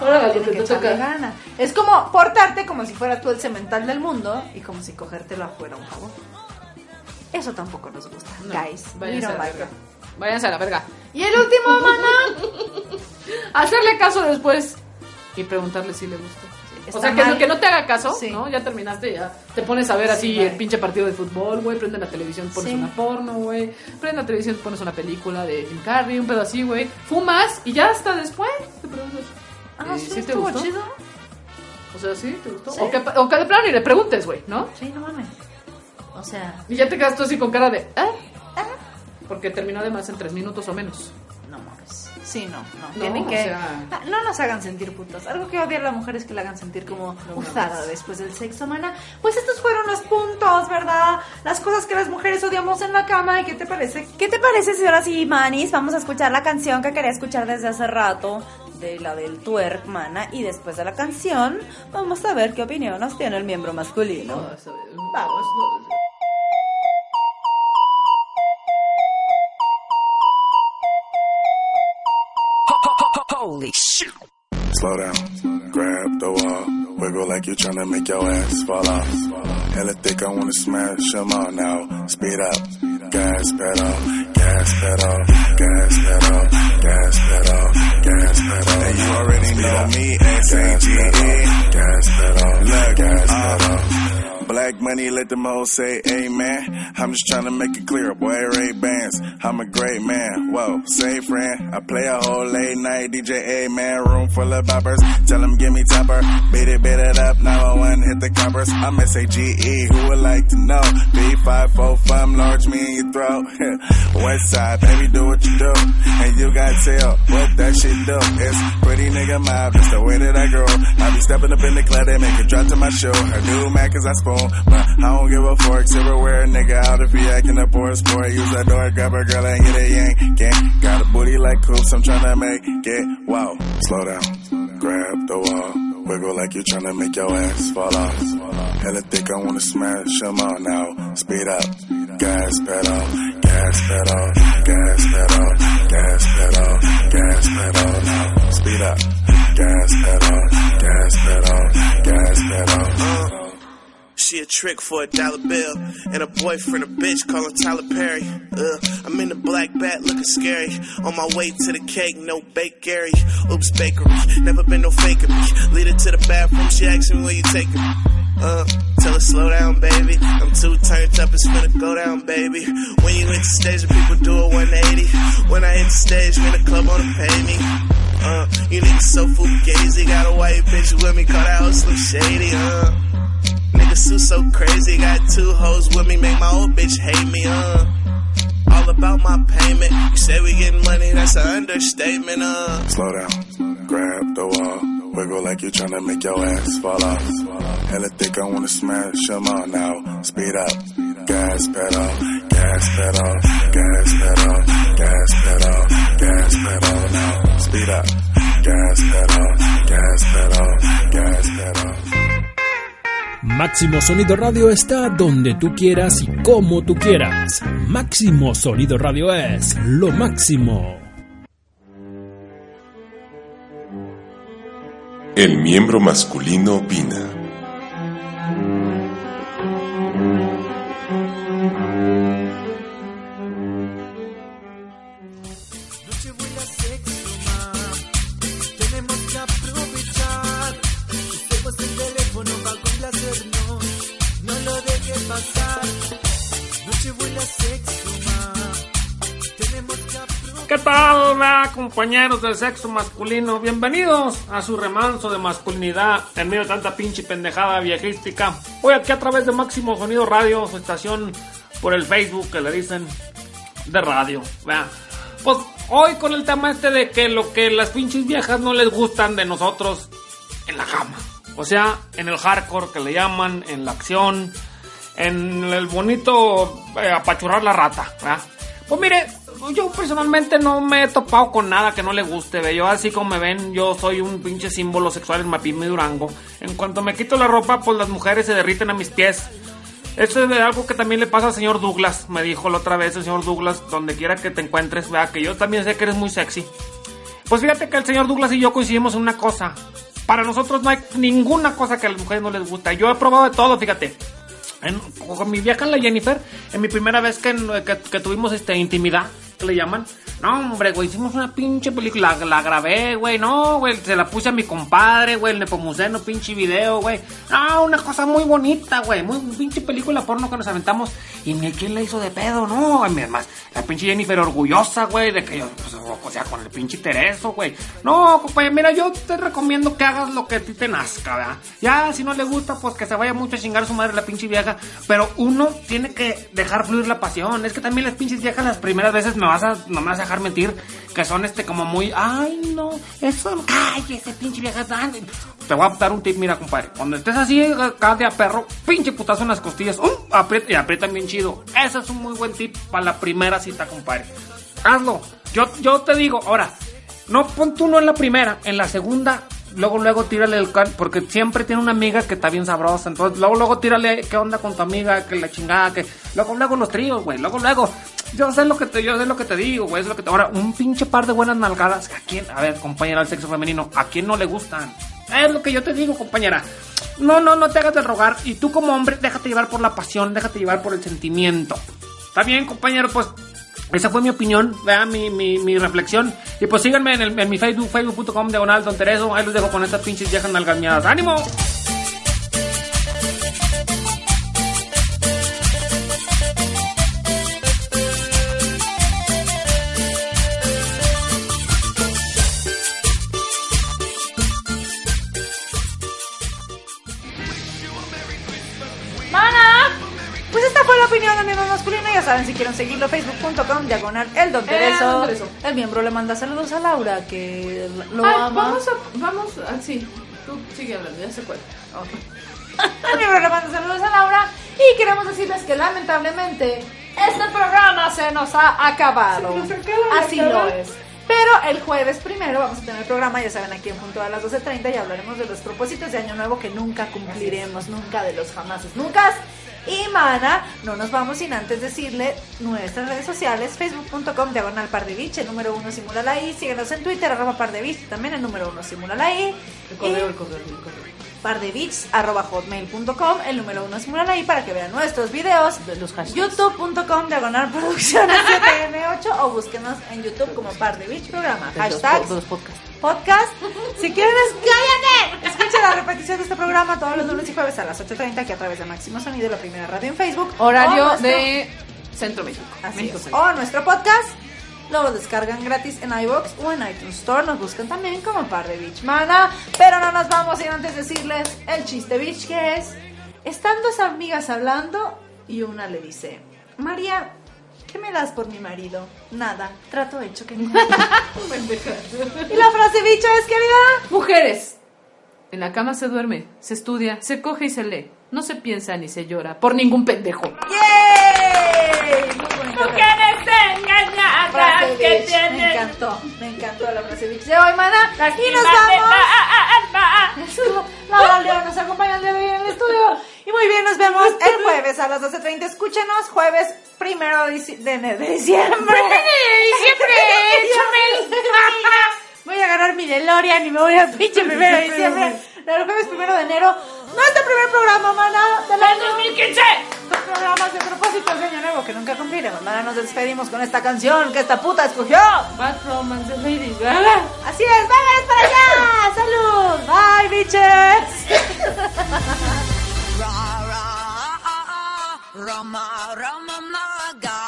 Ahora lo que te toca. ganas. Es como portarte como si fuera tú el cemental del mundo y como si cogértelo afuera un favor. Eso tampoco nos gusta, No, guys. Váyanse a la verga. Váyanse a la verga. Y el último, mana. Hacerle caso después y preguntarle si le está o sea, que no, que no te haga caso, Sí. ¿no? Ya terminaste, ya te pones a ver así el pinche partido de fútbol, güey, prende la televisión, pones Sí. una porno, güey, prende la televisión, pones una película de Jim Carrey, un pedo así, güey, fumas y ya hasta después te preguntas. Ah, eh, sí, te estuvo gustó? chido. O sea, ¿sí? ¿Te gustó? Sí. O, que, o que de plano y le preguntes, güey, ¿no? Sí, no mames. O sea, Y ya te quedas tú así con cara de, ¿eh? Porque terminó de más en tres minutos o menos. no mames. Sí, no, no. No, Tienen o que. sea- Ah, No nos hagan sentir putas. Algo que odia a la mujer es que la hagan sentir como usada después del sexo, mana. Pues estos fueron los puntos, ¿verdad? Las cosas que las mujeres odiamos en la cama. ¿Y qué te parece? ¿Qué te parece si ahora sí, Manis? Vamos a escuchar la canción que quería escuchar desde hace rato, de la del twerk, mana. Y después de la canción, vamos a ver qué opinión nos tiene el miembro masculino. Vamos. Holy shit. Slow down, grab the wall, wiggle like you're trying to make your ass fall off. Hella thick, I wanna smash 'em all now. Speed up, gas pedal, gas pedal, gas pedal, gas pedal, gas pedal. And you already know me, S-A-G-E. Gas pedal, gas uh, pedal. Black money, let them all say amen. I'm just trying to make it clear, boy, Ray Bands. I'm a great man. Whoa, say friend. I play a whole late night DJ, amen. Room full of boppers. Tell them give me topper. Beat it, beat it up. 911, hit the coppers. I'm S-A-G-E. Who would like to know? B545, fun, large me in your throat. West side, baby, do what you do. And you got tell what that shit do. It's pretty nigga mob, that's the way that I grow. I be stepping up in the club, they make it drop to my show. I do Mac as I spoon, but I don't give a fork. Silverware, nigga, out if he acting up or a sport. Use that door, grab a girl and get a yank. Gang. Got a booty like coops, I'm tryna make it. Wow, slow down, grab the wall. Wiggle like you're tryna make your ass fall off. Hella thick, I wanna smash 'em all now. Speed up, gas pedal, gas pedal, gas pedal, gas pedal, gas pedal now. Speed up, gas pedal, gas pedal, gas pedal. Uh. She a trick for a dollar bill. And a boyfriend, a bitch, call him Tyler Perry. Uh, I'm in the black bat looking scary. On my way to the cake, no bake Gary. Oops, bakery. Never been no faking me. Lead her to the bathroom, she asks me where you taking me. Uh, tell her slow down, baby. I'm too turned up, it's finna go down, baby. When you hit the stage, the people do a 180. When I hit the stage, man, the club wanna pay me. Uh, you niggas so fugazi. Got a white bitch with me, call that hoe Slim Shady, uh. Nigga Sue so crazy, got two hoes with me, make my old bitch hate me, uh. All about my payment. You say we getting money, that's an understatement, uh. Slow down, grab the wall. Wiggle like you're tryna make your ass fall off. Hella thick, I wanna smash smash 'em all now. Speed up, gas pedal, gas pedal, gas pedal, gas pedal, gas pedal now. Speed up, gas pedal, gas pedal, gas pedal. Máximo Sonido Radio está donde tú quieras y como tú quieras. Máximo Sonido Radio es lo máximo. El miembro masculino opina. Aprovechar. tal, compañeros del sexo masculino? Bienvenidos a su remanso de masculinidad en medio de tanta pinche pendejada viejística. Hoy aquí a través de Máximo Sonido Radio, su estación por el Facebook que le dicen de radio, vea. Pues hoy con el tema este de que lo que las pinches viejas no les gustan de nosotros en la cama. O sea, en el hardcore que le llaman, en la acción, en el bonito eh, apachurrar la rata, ¿verdad? Pues mire, yo personalmente no me he topado con nada que no le guste, ¿ve? Yo así como me ven, yo soy un pinche símbolo sexual en Mapim y Durango. En cuanto me quito la ropa, pues las mujeres se derriten a mis pies. Eso es algo que también le pasa al señor Douglas, me dijo la otra vez el señor Douglas, donde quiera que te encuentres, vea que yo también sé que eres muy sexy. Pues fíjate que el señor Douglas y yo coincidimos en una cosa. Para nosotros no hay ninguna cosa que a las mujeres no les gusta. Yo he probado de todo, fíjate. En- con mi vieja, la Jennifer, en mi primera vez que, que- que tuvimos este, intimidad, que le llaman. No, hombre, güey, hicimos una pinche película, la, grabé, güey, no, güey, se la puse a mi compadre, güey, el Nepomuceno, pinche video, güey. No, una cosa muy bonita, güey, muy pinche película porno que nos aventamos. Y ni quién la hizo de pedo, no, además, la pinche Jennifer orgullosa, güey, de que yo, pues, o sea, con el pinche Tereso, güey. No, compadre, mira, yo te recomiendo que hagas lo que a ti te nazca, ¿verdad? Ya, si no le gusta, pues que se vaya mucho a chingar a su madre la pinche vieja. Pero uno tiene que dejar fluir la pasión. Es que también las pinches viejas las primeras veces me vas a, no me vas a dejar mentir, que son este como muy, ay no, eso, cállese, pinche vieja. ay". Te voy a dar un tip, mira, compadre. Cuando estés así, acá de a perro, pinche putazo en las costillas, ¡um! aprieta y aprietan bien chido. Ese es un muy buen tip para la primera cita, compadre. Hazlo. Yo, yo te digo, ahora, no pon tú no en la primera, en la segunda, luego, luego tírale el can, porque siempre tiene una amiga que está bien sabrosa, entonces luego, luego tírale qué onda con tu amiga, que la chingada, que luego, luego los tríos, güey, luego, luego, yo sé lo que te, yo sé lo que te digo, güey, es lo que te, ahora, un pinche par de buenas nalgadas, ¿a quién, a ver, compañera del sexo femenino, a quién no le gustan? Es lo que yo te digo, compañera. No, no, no te hagas de rogar. Y tú como hombre, déjate llevar por la pasión, déjate llevar por el sentimiento. Está bien, compañero, pues esa fue mi opinión, mi, mi, mi reflexión. Y pues síganme en, el- en mi Facebook, facebook.com diagonal don Tereso. Ahí los dejo con estas pinches viejas nalgañadas. ¡Ánimo! Seguirlo, facebook.com, diagonal, el El Tereso. Don Tereso. El miembro le manda saludos a Laura, que lo Ay, ama. vamos a, vamos, ah, sí, tú sigue hablando, ya se cuenta. El miembro le manda saludos a Laura. Y queremos decirles que lamentablemente este programa se nos ha acabado. Nos Así acabar. lo es. Pero el jueves primero vamos a tener programa, ya saben, aquí en punto a las 12.30 y hablaremos de los propósitos de Año Nuevo que nunca cumpliremos, nunca de los jamases, nunca. Y mana, no nos vamos sin antes decirle nuestras redes sociales, facebook.com diagonal par de Beach, el número uno simula la I, síguenos en Twitter, arroba par de Beach, también el número uno simula la I. El correo, Y- el correo, el correo. pardebits arroba hotmail.com el número uno simula ahí para que vean nuestros videos los youtube.com diagonal producciones 7m8 o búsquenos en youtube como pardebits programa hashtags los podcasts. Podcast si quieren cállate escuchen la repetición de este programa todos los lunes y jueves a las 8.30 aquí a través de Máximo Sonido la primera radio en Facebook Horario nuestro- de Centro México. Así México es. Centro. O nuestro podcast. Lo descargan gratis en iBox o en iTunes Store. Nos buscan también como par de Beach Mana. Pero no nos vamos sin antes decirles el chiste Beach que es: están dos amigas hablando y una le dice: María, ¿qué me das por mi marido? Nada, trato hecho que no. y la frase Beach es: querida. Mujeres. En la cama se duerme, se estudia, se coge y se lee. No se piensa ni se llora por ningún pendejo. ¡Yay! Muy Mujeres engañadas que Beach. Me tienen encantó, me encantó la frase Beach de hoy, Mana. Y nos vamos. Laura León nos acompaña el día de hoy en el estudio. Y muy bien, nos vemos el jueves a las 12.30. Escúchenos jueves primero de, dici- de- de diciembre. Voy a agarrar mi DeLorean y me voy a pinche primero de diciembre. El jueves primero de enero. Nuestro primer programa, mana, del año 2015. Los programas de propósitos de año nuevo que nunca cumpliremos. Mana, nos despedimos con esta canción que esta puta escogió. Bad Romance Lady Gaga. Así es, vámonos para allá. Salud. Bye, bitches. Rama Rama Naga.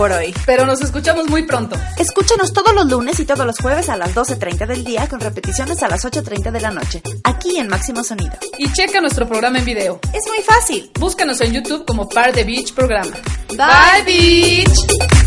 Por hoy. Pero nos escuchamos muy pronto. Escúchanos todos los lunes y todos los jueves a las 12.30 del día con repeticiones a las 8.30 de la noche, aquí en Máximo Sonido. Y checa nuestro programa en video. Es muy fácil. Búscanos en YouTube como Par de Beach Programa. Bye, Beach.